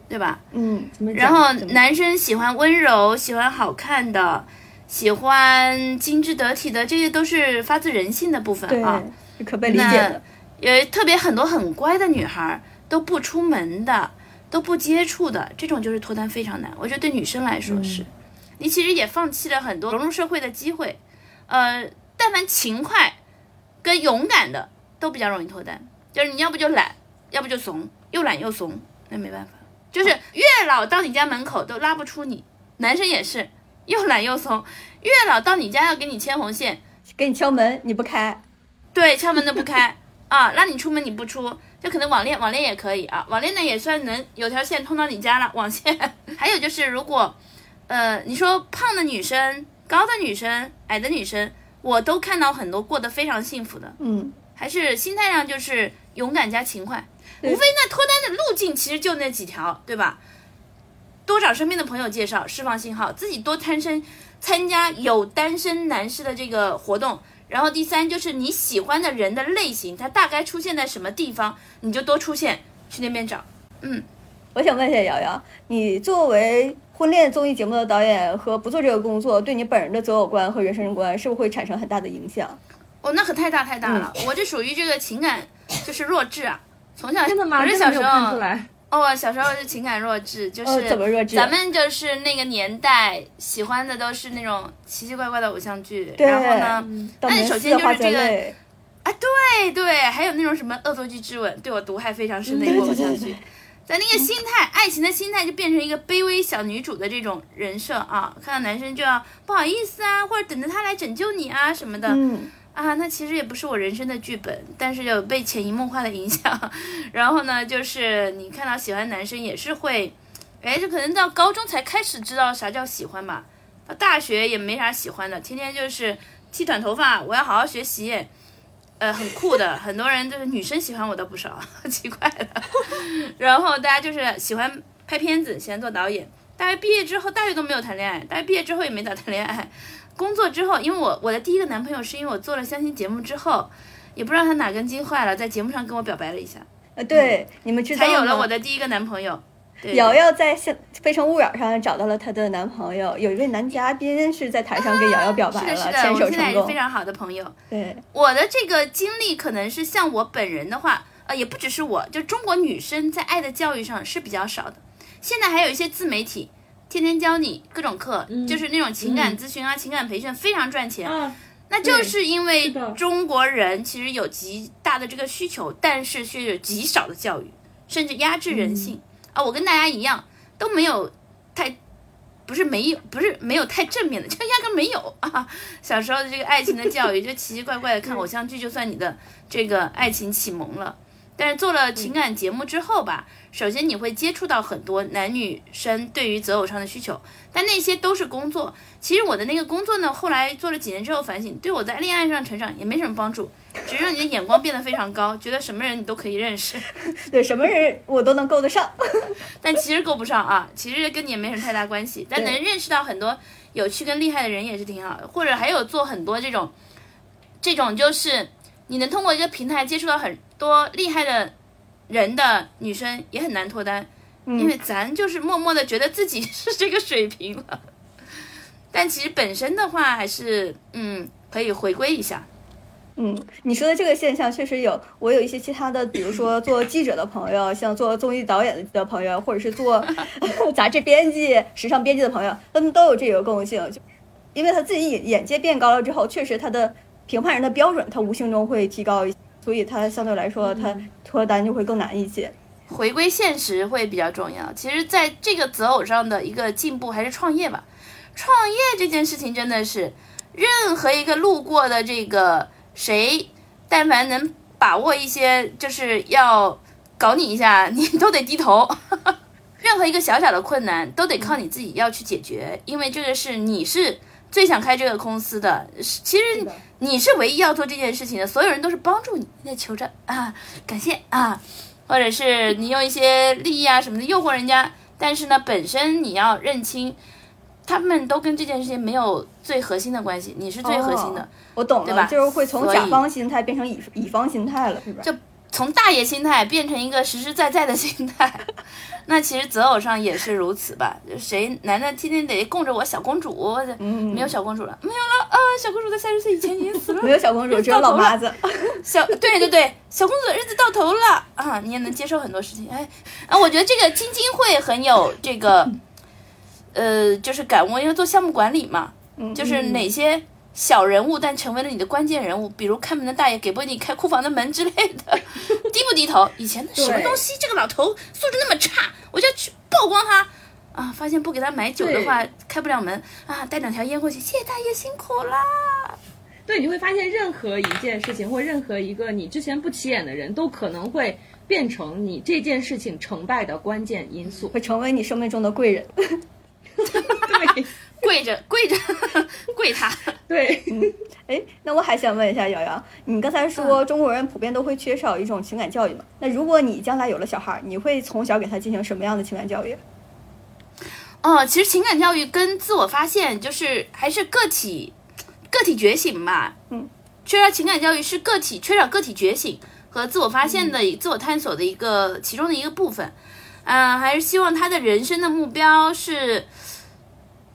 对吧？嗯，然后男生喜欢温柔，喜欢好看的，喜欢精致得体的，这些都是发自人性的部分啊，是可被理解的。有特别很多很乖的女孩都不出门的，都不接触的，这种就是脱单非常难。我觉得对女生来说是。你其实也放弃了很多融入社会的机会，呃，但凡勤快跟勇敢的都比较容易脱单。就是你要不就懒，要不就怂，又懒又怂，那没办法。就是月老到你家门口都拉不出你，男生也是又懒又怂，月老到你家要给你牵红线，给你敲门你不开，对，敲门都不开啊，让你出门你不出，就可能网恋，网恋也可以啊，网恋呢也算能有条线通到你家了，网线。还有就是如果。呃，你说胖的女生、高的女生、矮的女生，我都看到很多过得非常幸福的。嗯，还是心态上就是勇敢加勤快，无非那脱单的路径其实就那几条，对吧？多找身边的朋友介绍，释放信号，自己多参身参加有单身男士的这个活动。然后第三就是你喜欢的人的类型，他大概出现在什么地方，你就多出现去那边找。嗯，我想问一下瑶瑶，你作为。婚恋综艺节目的导演和不做这个工作，对你本人的择偶观和人生观是不是会产生很大的影响？哦，那可太大太大了！我这属于这个情感就是弱智啊，从小 真的吗？我是小时候哦，小时候是情感弱智，就是怎么弱智？咱们就是那个年代喜欢的都是那种奇奇怪怪的偶像剧，然后呢，那你首先就是这个啊，对对，还有那种什么恶作剧之吻，对我毒害非常深的一部偶像剧。在那个心态，爱情的心态就变成一个卑微小女主的这种人设啊！看到男生就要不好意思啊，或者等着他来拯救你啊什么的，啊，那其实也不是我人生的剧本，但是有被潜移默化的影响。然后呢，就是你看到喜欢男生也是会，哎，就可能到高中才开始知道啥叫喜欢吧，到大学也没啥喜欢的，天天就是剃短头发，我要好好学习。呃，很酷的，很多人就是女生喜欢我的不少，奇怪的。然后大家就是喜欢拍片子，喜欢做导演。大学毕业之后，大学都没有谈恋爱，大学毕业之后也没咋谈恋爱。工作之后，因为我我的第一个男朋友是因为我做了相亲节目之后，也不知道他哪根筋坏了，在节目上跟我表白了一下，呃，对，你们知道才有了我的第一个男朋友。对瑶瑶在《非诚勿扰》上找到了她的男朋友，有一位男嘉宾是在台上给瑶瑶表白了，是的，我们现在成功。也是非常好的朋友。对，我的这个经历可能是像我本人的话，呃，也不只是我，就中国女生在爱的教育上是比较少的。现在还有一些自媒体，天天教你各种课，就是那种情感咨询啊、情感培训，非常赚钱。啊，那就是因为中国人其实有极大的这个需求，但是却有极少的教育，甚至压制人性、啊！我跟大家一样，都没有太。不是没有，不是没有太正面的，就压根没有啊！小时候的这个爱情的教育，就奇奇怪怪的看偶像剧，就算你的这个爱情启蒙了。但是做了情感节目之后吧，首先你会接触到很多男女生对于择偶上的需求，但那些都是工作。其实我的那个工作呢，后来做了几年之后反省，对我在恋爱上成长也没什么帮助，只是让你的眼光变得非常高，觉得什么人你都可以认识，对，什么人我都能够得上。但其实够不上啊，其实跟你也没什么太大关系。但能认识到很多有趣跟厉害的人也是挺好的，或者还有做很多这种，这种就是你能通过一个平台接触到很多厉害的人的女生也很难脱单，因为咱就是默默的觉得自己是这个水平了。但其实本身的话，还是嗯可以回归一下。嗯，你说的这个现象确实有，我有一些其他的，比如说做记者的朋友，像做综艺导演的朋友，或者是做 杂志编辑、时尚编辑的朋友，他们都有这个共性，就因为他自己眼眼界变高了之后，确实他的评判人的标准，他无形中会提高一些，所以它相对来说，它脱单就会更难一些。回归现实会比较重要。其实，在这个择偶上的一个进步还是创业吧。创业这件事情真的是，任何一个路过的这个谁，但凡能把握一些，就是要搞你一下，你都得低头。任何一个小小的困难都得靠你自己要去解决，因为这个是你是最想开这个公司的，是其实的你是唯一要做这件事情的，所有人都是帮助你，你得求着啊，感谢啊，或者是你用一些利益啊什么的诱惑人家，但是呢，本身你要认清，他们都跟这件事情没有最核心的关系，你是最核心的。哦我懂了，对吧就是会从甲方心态变成乙乙方心态了，是吧？就从大爷心态变成一个实实在在的心态，那其实择偶上也是如此吧？就谁男的天天得供着我小公主，嗯没有小公主了，没有了啊！小公主在三十岁以前已经死了，没有小公主，只有老妈子。小对对对，小公主的日子到头了啊！你也能接受很多事情，哎啊，我觉得这个晶晶会很有这个，呃，就是感悟，因为做项目管理嘛，就是哪些小人物，但成为了你的关键人物，比如看门的大爷给不给你开库房的门之类的，低不低头？以前的什么东西，这个老头素质那么差，我就要去曝光他。啊！发现不给他买酒的话，开不了门啊！带两条烟过去，谢谢大爷辛苦啦。对，你会发现任何一件事情或任何一个你之前不起眼的人都可能会变成你这件事情成败的关键因素。会成为你生命中的贵人。对跪着跪着 跪他。对，哎，那我还想问一下瑶瑶，你刚才说中国人普遍都会缺少一种情感教育嘛？那如果你将来有了小孩儿，你会从小给他进行什么样的情感教育？哦，其实情感教育跟自我发现就是还是个体个体觉醒嘛。嗯，缺少情感教育是个体缺少个体觉醒和自我发现的、自我探索的一个其中的一个部分。嗯、还是希望他的人生的目标是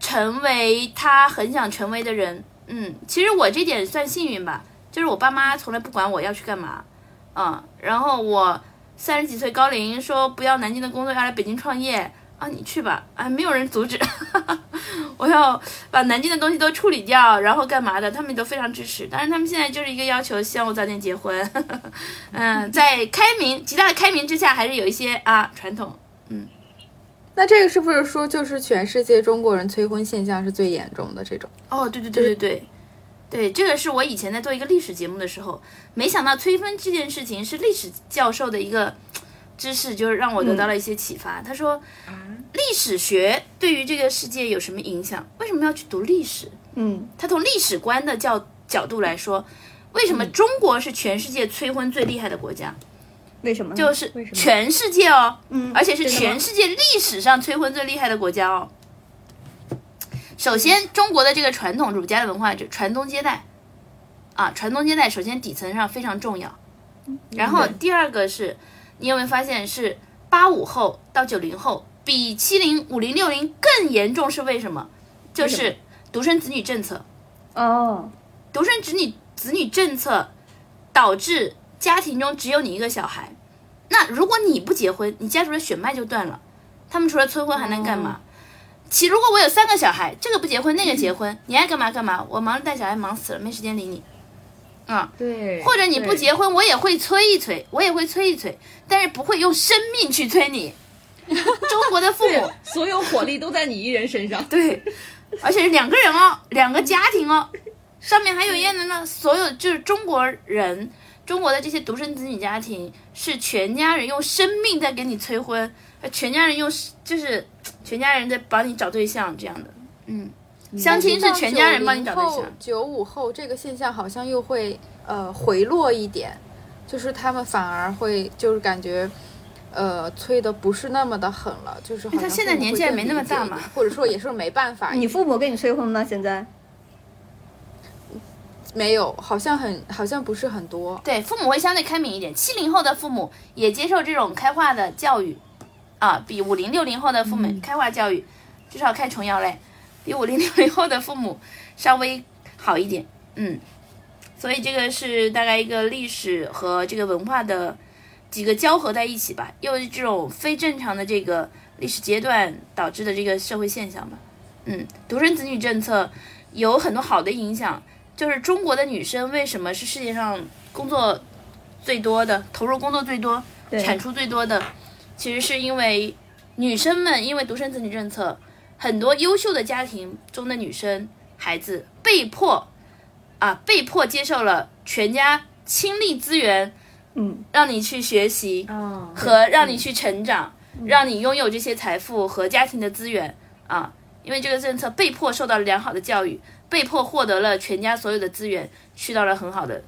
成为他很想成为的人。嗯，其实我这点算幸运吧，就是我爸妈从来不管我要去干嘛。嗯，然后我三十几岁高龄说不要南京的工作，要来北京创业啊，你去吧，啊，没有人阻止。我要把南京的东西都处理掉，然后干嘛的，他们都非常支持。当然，他们现在就是一个要求，希望我早点结婚。嗯，在开明极大的开明之下，还是有一些啊传统。那这个是不是说，就是全世界中国人催婚现象是最严重的这种？哦，对对对对对，对，这个是我以前在做一个历史节目的时候，没想到催婚这件事情是历史教授的一个知识，就是让我得到了一些启发。他说，历史学对于这个世界有什么影响？为什么要去读历史？嗯，他从历史观的角角度来说，为什么中国是全世界催婚最厉害的国家？为什么呢？就是？全世界哦，嗯而且是全世界历史上催婚最厉害的国家哦。首先，中国的这个传统儒家的文化就传宗接代，啊，传宗接代，首先底层上非常重要。然后第二个是，你有没有发现是八五后到九零后比七零、五零、六零更严重？是为什么？就是独生子女政策。哦，独生子女子女政策导致家庭中只有你一个小孩。那如果你不结婚，你家族的血脉就断了。他们除了催婚还能干嘛？其如果我有三个小孩，这个不结婚，那个结婚，你爱干嘛干嘛，我忙着带小孩忙死了，没时间理你。啊，对，或者你不结婚，我也会催一催，我也会催一催，但是不会用生命去催你。中国的父母，所有火力都在你一人身上。对，而且是两个人哦，两个家庭哦，上面还有一样的呢，所有就是中国人，中国的这些独生子女家庭是全家人用生命在给你催婚，呃全家人用就是全家人在帮你找对象这样的，嗯，相亲是全家人帮你找对象，九五后这个现象好像又会呃回落一点，就是他们反而会就是感觉。呃，催的不是那么的狠了，就是好像他现在年纪也没那么大嘛或者说也是没办法，你父母给你催婚吗？现在？没有，好像很好像不是很多。对，父母会相对开明一点。七零后的父母也接受这种开化的教育，啊，比五零六零后的父母开化教育，至少看琼瑶嘞，比五零六零后的父母稍微好一点。嗯，所以这个是大概一个历史和这个文化的几个交合在一起吧，又是这种非正常的这个历史阶段导致的这个社会现象吧。嗯，独生子女政策有很多好的影响。就是中国的女生为什么是世界上工作最多的、投入工作最多、产出最多的？其实是因为女生们因为独生子女政策，很多优秀的家庭中的女生孩子被迫啊被迫接受了全家倾力资源，嗯，让你去学习，啊，和让你去成长，让你拥有这些财富和家庭的资源啊。因为这个政策被迫受到了良好的教育，被迫获得了全家所有的资源，去到了很好的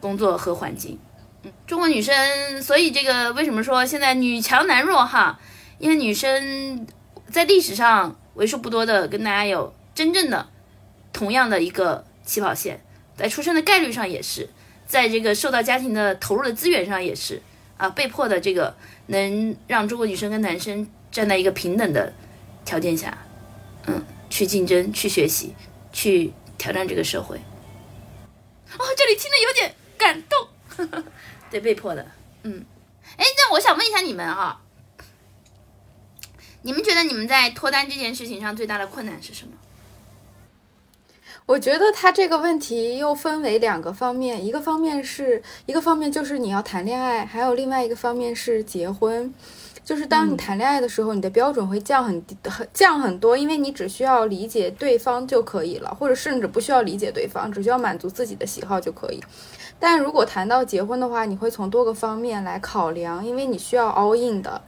工作和环境。嗯，中国女生，所以这个为什么说现在女强男弱哈？因为女生在历史上为数不多的跟大家有真正的同样的一个起跑线，在出生的概率上也是，在这个受到家庭的投入的资源上也是。啊，被迫的这个能让中国女生跟男生站在一个平等的条件下，嗯，去竞争、去学习、去挑战这个社会。哦，这里听得有点感动，对，被迫的，嗯，哎，那我想问一下你们啊，你们觉得你们在脱单这件事情上最大的困难是什么？我觉得他这个问题又分为两个方面，一个方面是一个方面就是你要谈恋爱，还有另外一个方面是结婚。就是当你谈恋爱的时候，你的标准会降很低很降很多，因为你只需要理解对方就可以了，或者甚至不需要理解对方，只需要满足自己的喜好就可以。但如果谈到结婚的话，你会从多个方面来考量，因为你需要 all in 的。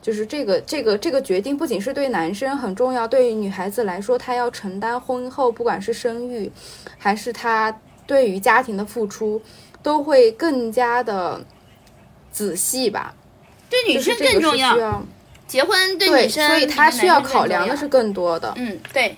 就是这个这个这个决定不仅是对男生很重要，对于女孩子来说，她要承担婚后不管是生育，还是她对于家庭的付出，都会更加的仔细吧。对女生更重要，要结婚对对，女生所以她需要考量的是更多的。嗯，对，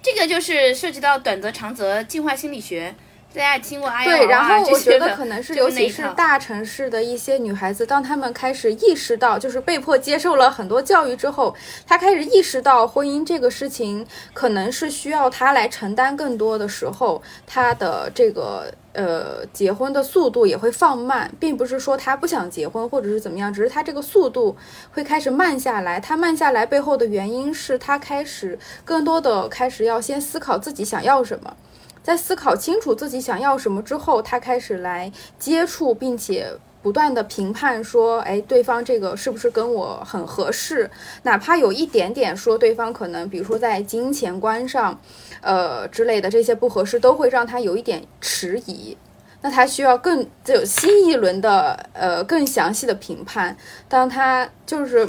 这个就是涉及到短则长则进化心理学，大家也听过阿瑶对，然啊后我觉得可能是，尤其是大城市的一些女孩子，当她们开始意识到，就是被迫接受了很多教育之后，她开始意识到婚姻这个事情可能是需要她来承担更多的时候，她的这个呃结婚的速度也会放慢，并不是说她不想结婚或者是怎么样，只是她这个速度会开始慢下来。她慢下来背后的原因是她开始更多的开始要先思考自己想要什么。在思考清楚自己想要什么之后，他开始来接触，并且不断的评判说，哎，对方这个是不是跟我很合适？哪怕有一点点说对方可能，比如说在金钱观上，呃之类的这些不合适，都会让他有一点迟疑。那他需要更就有新一轮的呃更详细的评判。当他就是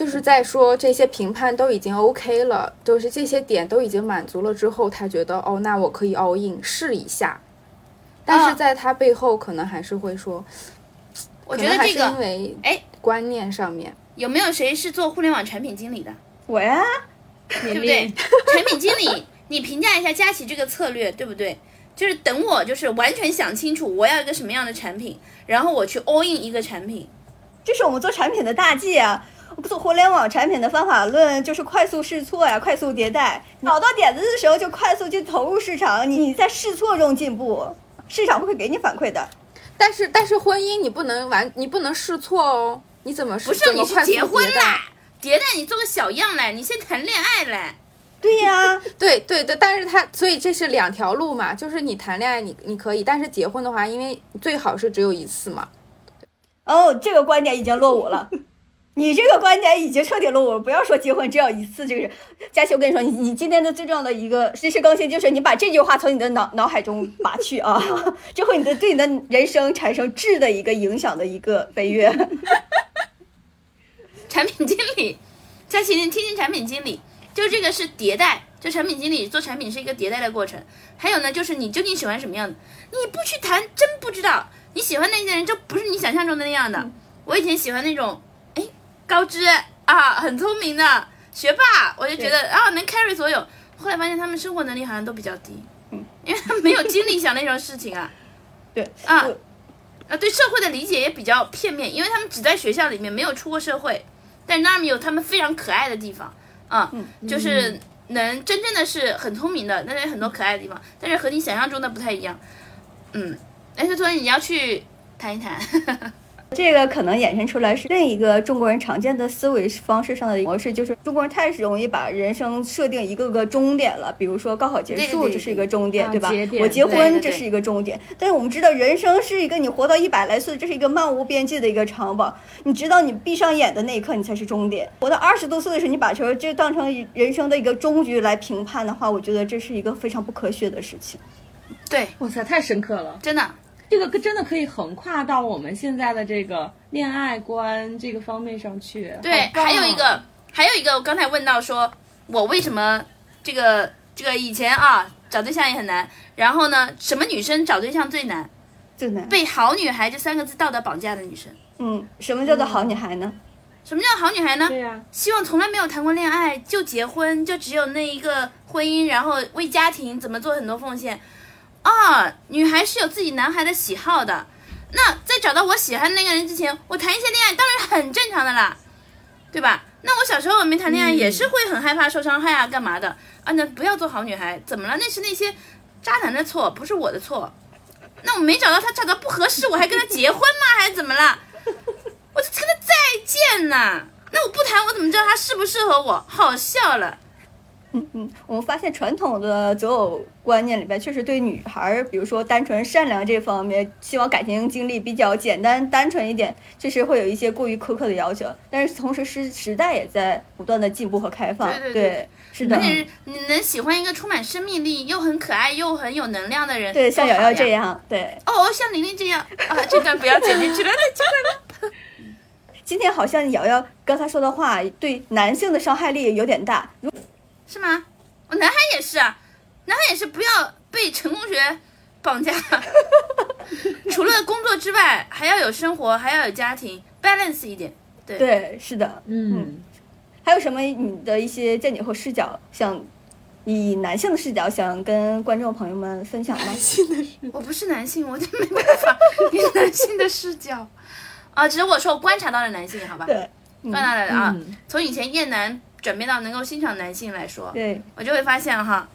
就是在说这些评判都已经 OK 了，就是这些点都已经满足了之后，他觉得哦，那我可以 all in 试一下。但是啊在他背后可能还是会说，我觉得这个因为哎观念上面，有没有谁是做互联网产品经理的？我呀，对不对？产品经理，你评价一下佳琪这个策略对不对？就是等我就是完全想清楚我要一个什么样的产品，然后我去 all in 一个产品。这是我们做产品的大忌啊！做互联网产品的方法论就是快速试错呀，快速迭代。找到点子的时候就快速去投入市场，你在试错中进步，市场会给你反馈的。但是但是婚姻你不能完，你不能试错哦。你怎么不是你是结婚啦？迭代你做个小样来，你先谈恋爱来。对呀，对对对，但是他所以这是两条路嘛，就是你谈恋爱你你可以，但是结婚的话，因为最好是只有一次嘛。哦，这个观点已经落伍了，你这个观点已经彻底落伍。不要说结婚只有一次，这个佳琪，我跟你说，你你今天的最重要的一个知识更新就是你把这句话从你的脑脑海中拔去啊，这会你的对你的人生产生质的一个影响的一个飞跃。产品经理，佳琪，你听听产品经理。就这个是迭代，就产品经理做产品是一个迭代的过程。还有呢，就是你究竟喜欢什么样的？你不去谈，真不知道。你喜欢那些人，就不是你想象中的那样的。我以前喜欢那种，高知啊，很聪明的学霸，我就觉得啊，能 carry 所有。后来发现他们生活能力好像都比较低，嗯，因为他没有精力想那种事情啊。对啊，啊，对社会的理解也比较片面，因为他们只在学校里面没有出过社会，但是他们有他们非常可爱的地方。嗯，就是能真正的是很聪明的，那有很多可爱的地方，但是和你想象中的不太一样。嗯，而且所以你要去谈一谈。这个可能衍生出来是另一个中国人常见的思维方式上的模式，就是中国人太容易把人生设定一个个终点了。比如说高考结束，这是一个终点，对吧？我结婚，这是一个终点。但是我们知道，人生是一个你活到一百来岁，这是一个漫无边际的一个长跑。你知道，你闭上眼的那一刻，你才是终点。活到二十多岁的时候，你把这这当成人生的一个终局来评判的话，我觉得这是一个非常不科学的事情。对，哇塞，太深刻了，真的。这个真的可以横跨到我们现在的这个恋爱观这个方面上去。对，还有一个，还有一个，我刚才问到说，我为什么这个这个以前啊找对象也很难，然后呢，什么女生找对象最难？最难被“好女孩”这三个字道德绑架的女生。嗯，什么叫做好女孩呢？什么叫好女孩呢？对呀，希望从来没有谈过恋爱就结婚，就只有那一个婚姻，然后为家庭怎么做很多奉献。哦，女孩是有自己男孩的喜好的。那在找到我喜欢的那个人之前，我谈一些恋爱当然很正常的啦，对吧？那我小时候没谈恋爱也是会很害怕受伤害啊，干嘛的啊？那不要做好女孩，怎么了？那是那些渣男的错，不是我的错。那我没找到他，找到不合适，我还跟他结婚吗？还是怎么了？我就跟他再见呐。那我不谈，我怎么知道他适不适合我？好笑了。嗯嗯，我们发现传统的择偶观念里边，确实对女孩，比如说单纯善良这方面，希望感情经历比较简单单纯一点，确实会有一些过于苛刻的要求。但是同时，时时代也在不断的进步和开放。对对对，是的。而且你能喜欢一个充满生命力又很可爱又很有能量的人，对，像瑶瑶这样，对。哦，像玲玲这样啊，这段不要剪进去了，太奇怪了。今天好像瑶瑶刚才说的话对男性的伤害力有点大。如是吗？我男孩也是啊，男孩也是不要被成功学绑架。除了工作之外，还要有生活，还要有家庭，balance 一点。对对，是的，嗯。还有什么你的一些见解或视角，想以男性的视角想跟观众朋友们分享吗？男性的视，我不是男性，我就没办法以男性的视角啊。只是我说我观察到了男性，好吧？对，观察到了啊。从以前厌男。转变到能够欣赏男性来说，对我就会发现哈，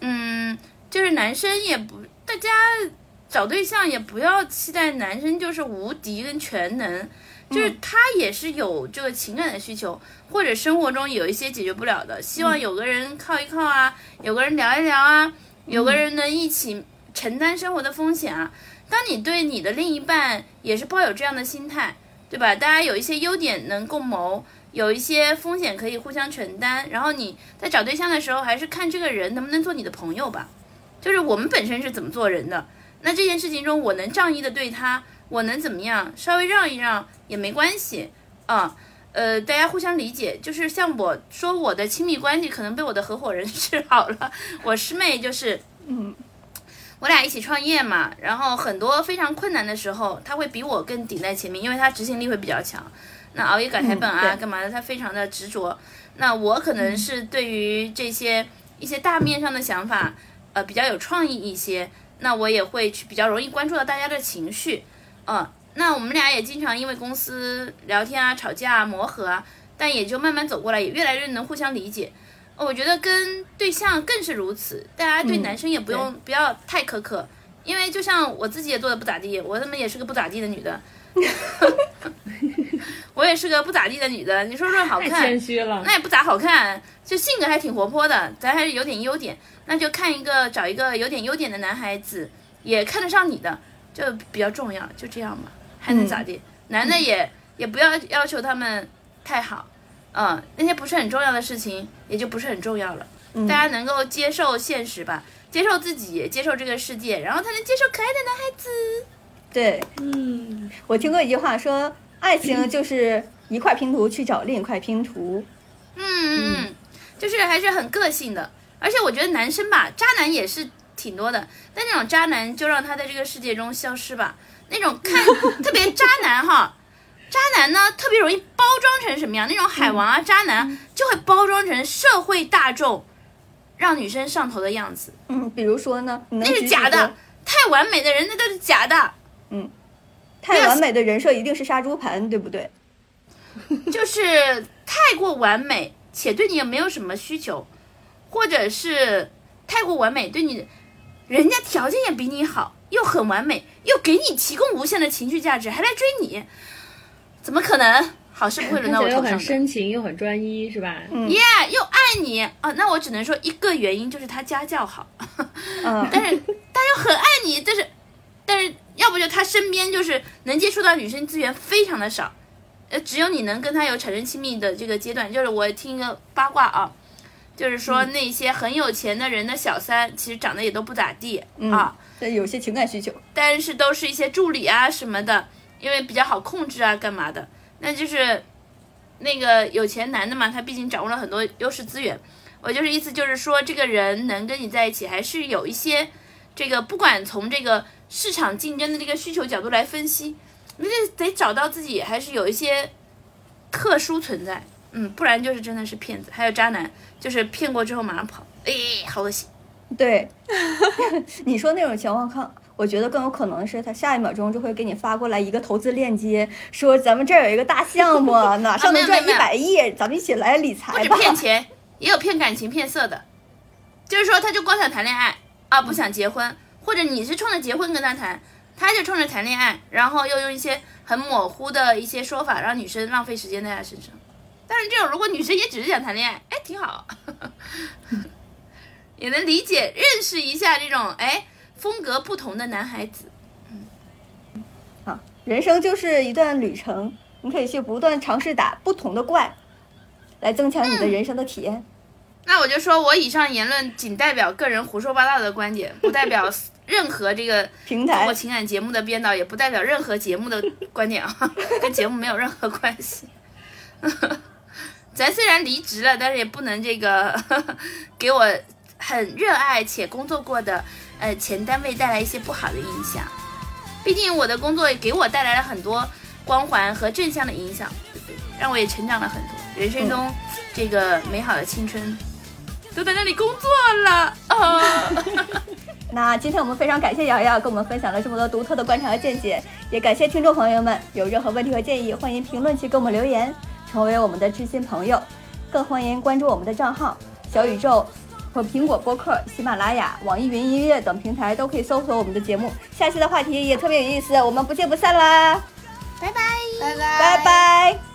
嗯，就是男生也不，大家找对象也不要期待男生就是无敌跟全能，就是他也是有这个情感的需求，或者生活中有一些解决不了的，希望有个人靠一靠啊，有个人聊一聊啊，有个人能一起承担生活的风险啊。当你对你的另一半也是抱有这样的心态，对吧？大家有一些优点能共谋。有一些风险可以互相承担，然后你在找对象的时候，还是看这个人能不能做你的朋友吧。就是我们本身是怎么做人的，那这件事情中，我能仗义的对他，我能怎么样，稍微让一让也没关系啊。呃，大家互相理解，就是像我说我的亲密关系可能被我的合伙人治好了。我师妹就是，嗯，我俩一起创业嘛，然后很多非常困难的时候，他会比我更顶在前面，因为他执行力会比较强。那熬夜改台本啊，干嘛的？他非常的执着，那我可能是对于这些一些大面上的想法，呃，比较有创意一些。那我也会去比较容易关注到大家的情绪，嗯，那我们俩也经常因为公司聊天啊、吵架啊、磨合啊，但也就慢慢走过来，也越来越能互相理解。我觉得跟对象更是如此，大家对男生也不用、不要太苛刻，因为就像我自己也做的不咋地，我他妈也是个不咋地的女的，我也是个不咋地的女的。你说说好看，谦虚了。那也不咋好看，就性格还挺活泼的，咱还是有点优点，那就看一个找一个有点优点的男孩子，也看得上你的，就比较重要，就这样吧，还能咋地？男的也也不要要求他们太好，嗯，那些不是很重要的事情也就不是很重要了，大家能够接受现实吧，接受自己，接受这个世界，然后才能接受可爱的男孩子。对嗯，我听过一句话说，爱情就是一块拼图去找另一块拼图。嗯嗯嗯，就是还是很个性的，而且我觉得男生吧，渣男也是挺多的，但那种渣男就让他在这个世界中消失吧。那种看 特别渣男哈，渣男呢特别容易包装成什么样？那种海王啊、渣男就会包装成社会大众让女生上头的样子，嗯，比如说呢，那是假的。太完美的人那都是假的，太完美的人设一定是杀猪盘，对不对？就是太过完美，且对你也没有什么需求，或者是太过完美，对你，人家条件也比你好，又很完美，又给你提供无限的情绪价值，还来追你，怎么可能？好事不会轮到我头上的。深情又很专一，是吧？嗯耶又爱你啊！那我只能说一个原因就是他家教好，嗯，但是他又很爱你，但是但是要不就他身边就是能接触到女生资源非常的少，呃，只有你能跟他有产生亲密的这个阶段。就是我听一个八卦啊，就是说那些很有钱的人的小三，其实长得也都不咋地、啊，对，有些情感需求。但是都是一些助理啊什么的，因为比较好控制啊，干嘛的？那就是那个有钱男的嘛，他毕竟掌握了很多优势资源。我就是意思就是说，这个人能跟你在一起，还是有一些这个，不管从这个市场竞争的这个需求角度来分析，你这得找到自己还是有一些特殊存在，嗯，不然就是真的是骗子。还有渣男，就是骗过之后马上跑，哎，好恶心。对，你说那种情况看，我觉得更有可能是他下一秒钟就会给你发过来一个投资链接，说咱们这儿有一个大项目，哪上能赚一百亿，咱们一起来理不止财吧。骗钱，也有骗感情、骗色的。就是说，他就光想谈恋爱啊，不想结婚，或者你是冲着结婚跟他谈，他就冲着谈恋爱，然后又用一些很模糊的一些说法，让女生浪费时间在他身上。但是这种，如果女生也只是想谈恋爱，哎，挺好，也能理解、认识一下这种哎风格不同的男孩子。啊，人生就是一段旅程，你可以去不断尝试打不同的怪，来增强你的人生的体验。那我就说我以上言论仅代表个人胡说八道的观点，不代表任何这个 平台或情感节目的编导，也不代表任何节目的观点啊，跟节目没有任何关系。咱虽然离职了，但是也不能这个 给我很热爱且工作过的呃前单位带来一些不好的印象。毕竟我的工作也给我带来了很多光环和正向的影响？让我也成长了很多，人生中这个美好的青春都在那里工作了啊！那今天我们非常感谢瑶瑶跟我们分享了这么多独特的观察和见解，也感谢听众朋友们，有任何问题和建议，欢迎评论区给我们留言，成为我们的知心朋友，更欢迎关注我们的账号小宇宙。和苹果播客、喜马拉雅、网易云音乐等平台都可以搜索我们的节目。下期的话题也特别有意思，我们不见不散啦！拜拜。拜拜拜拜。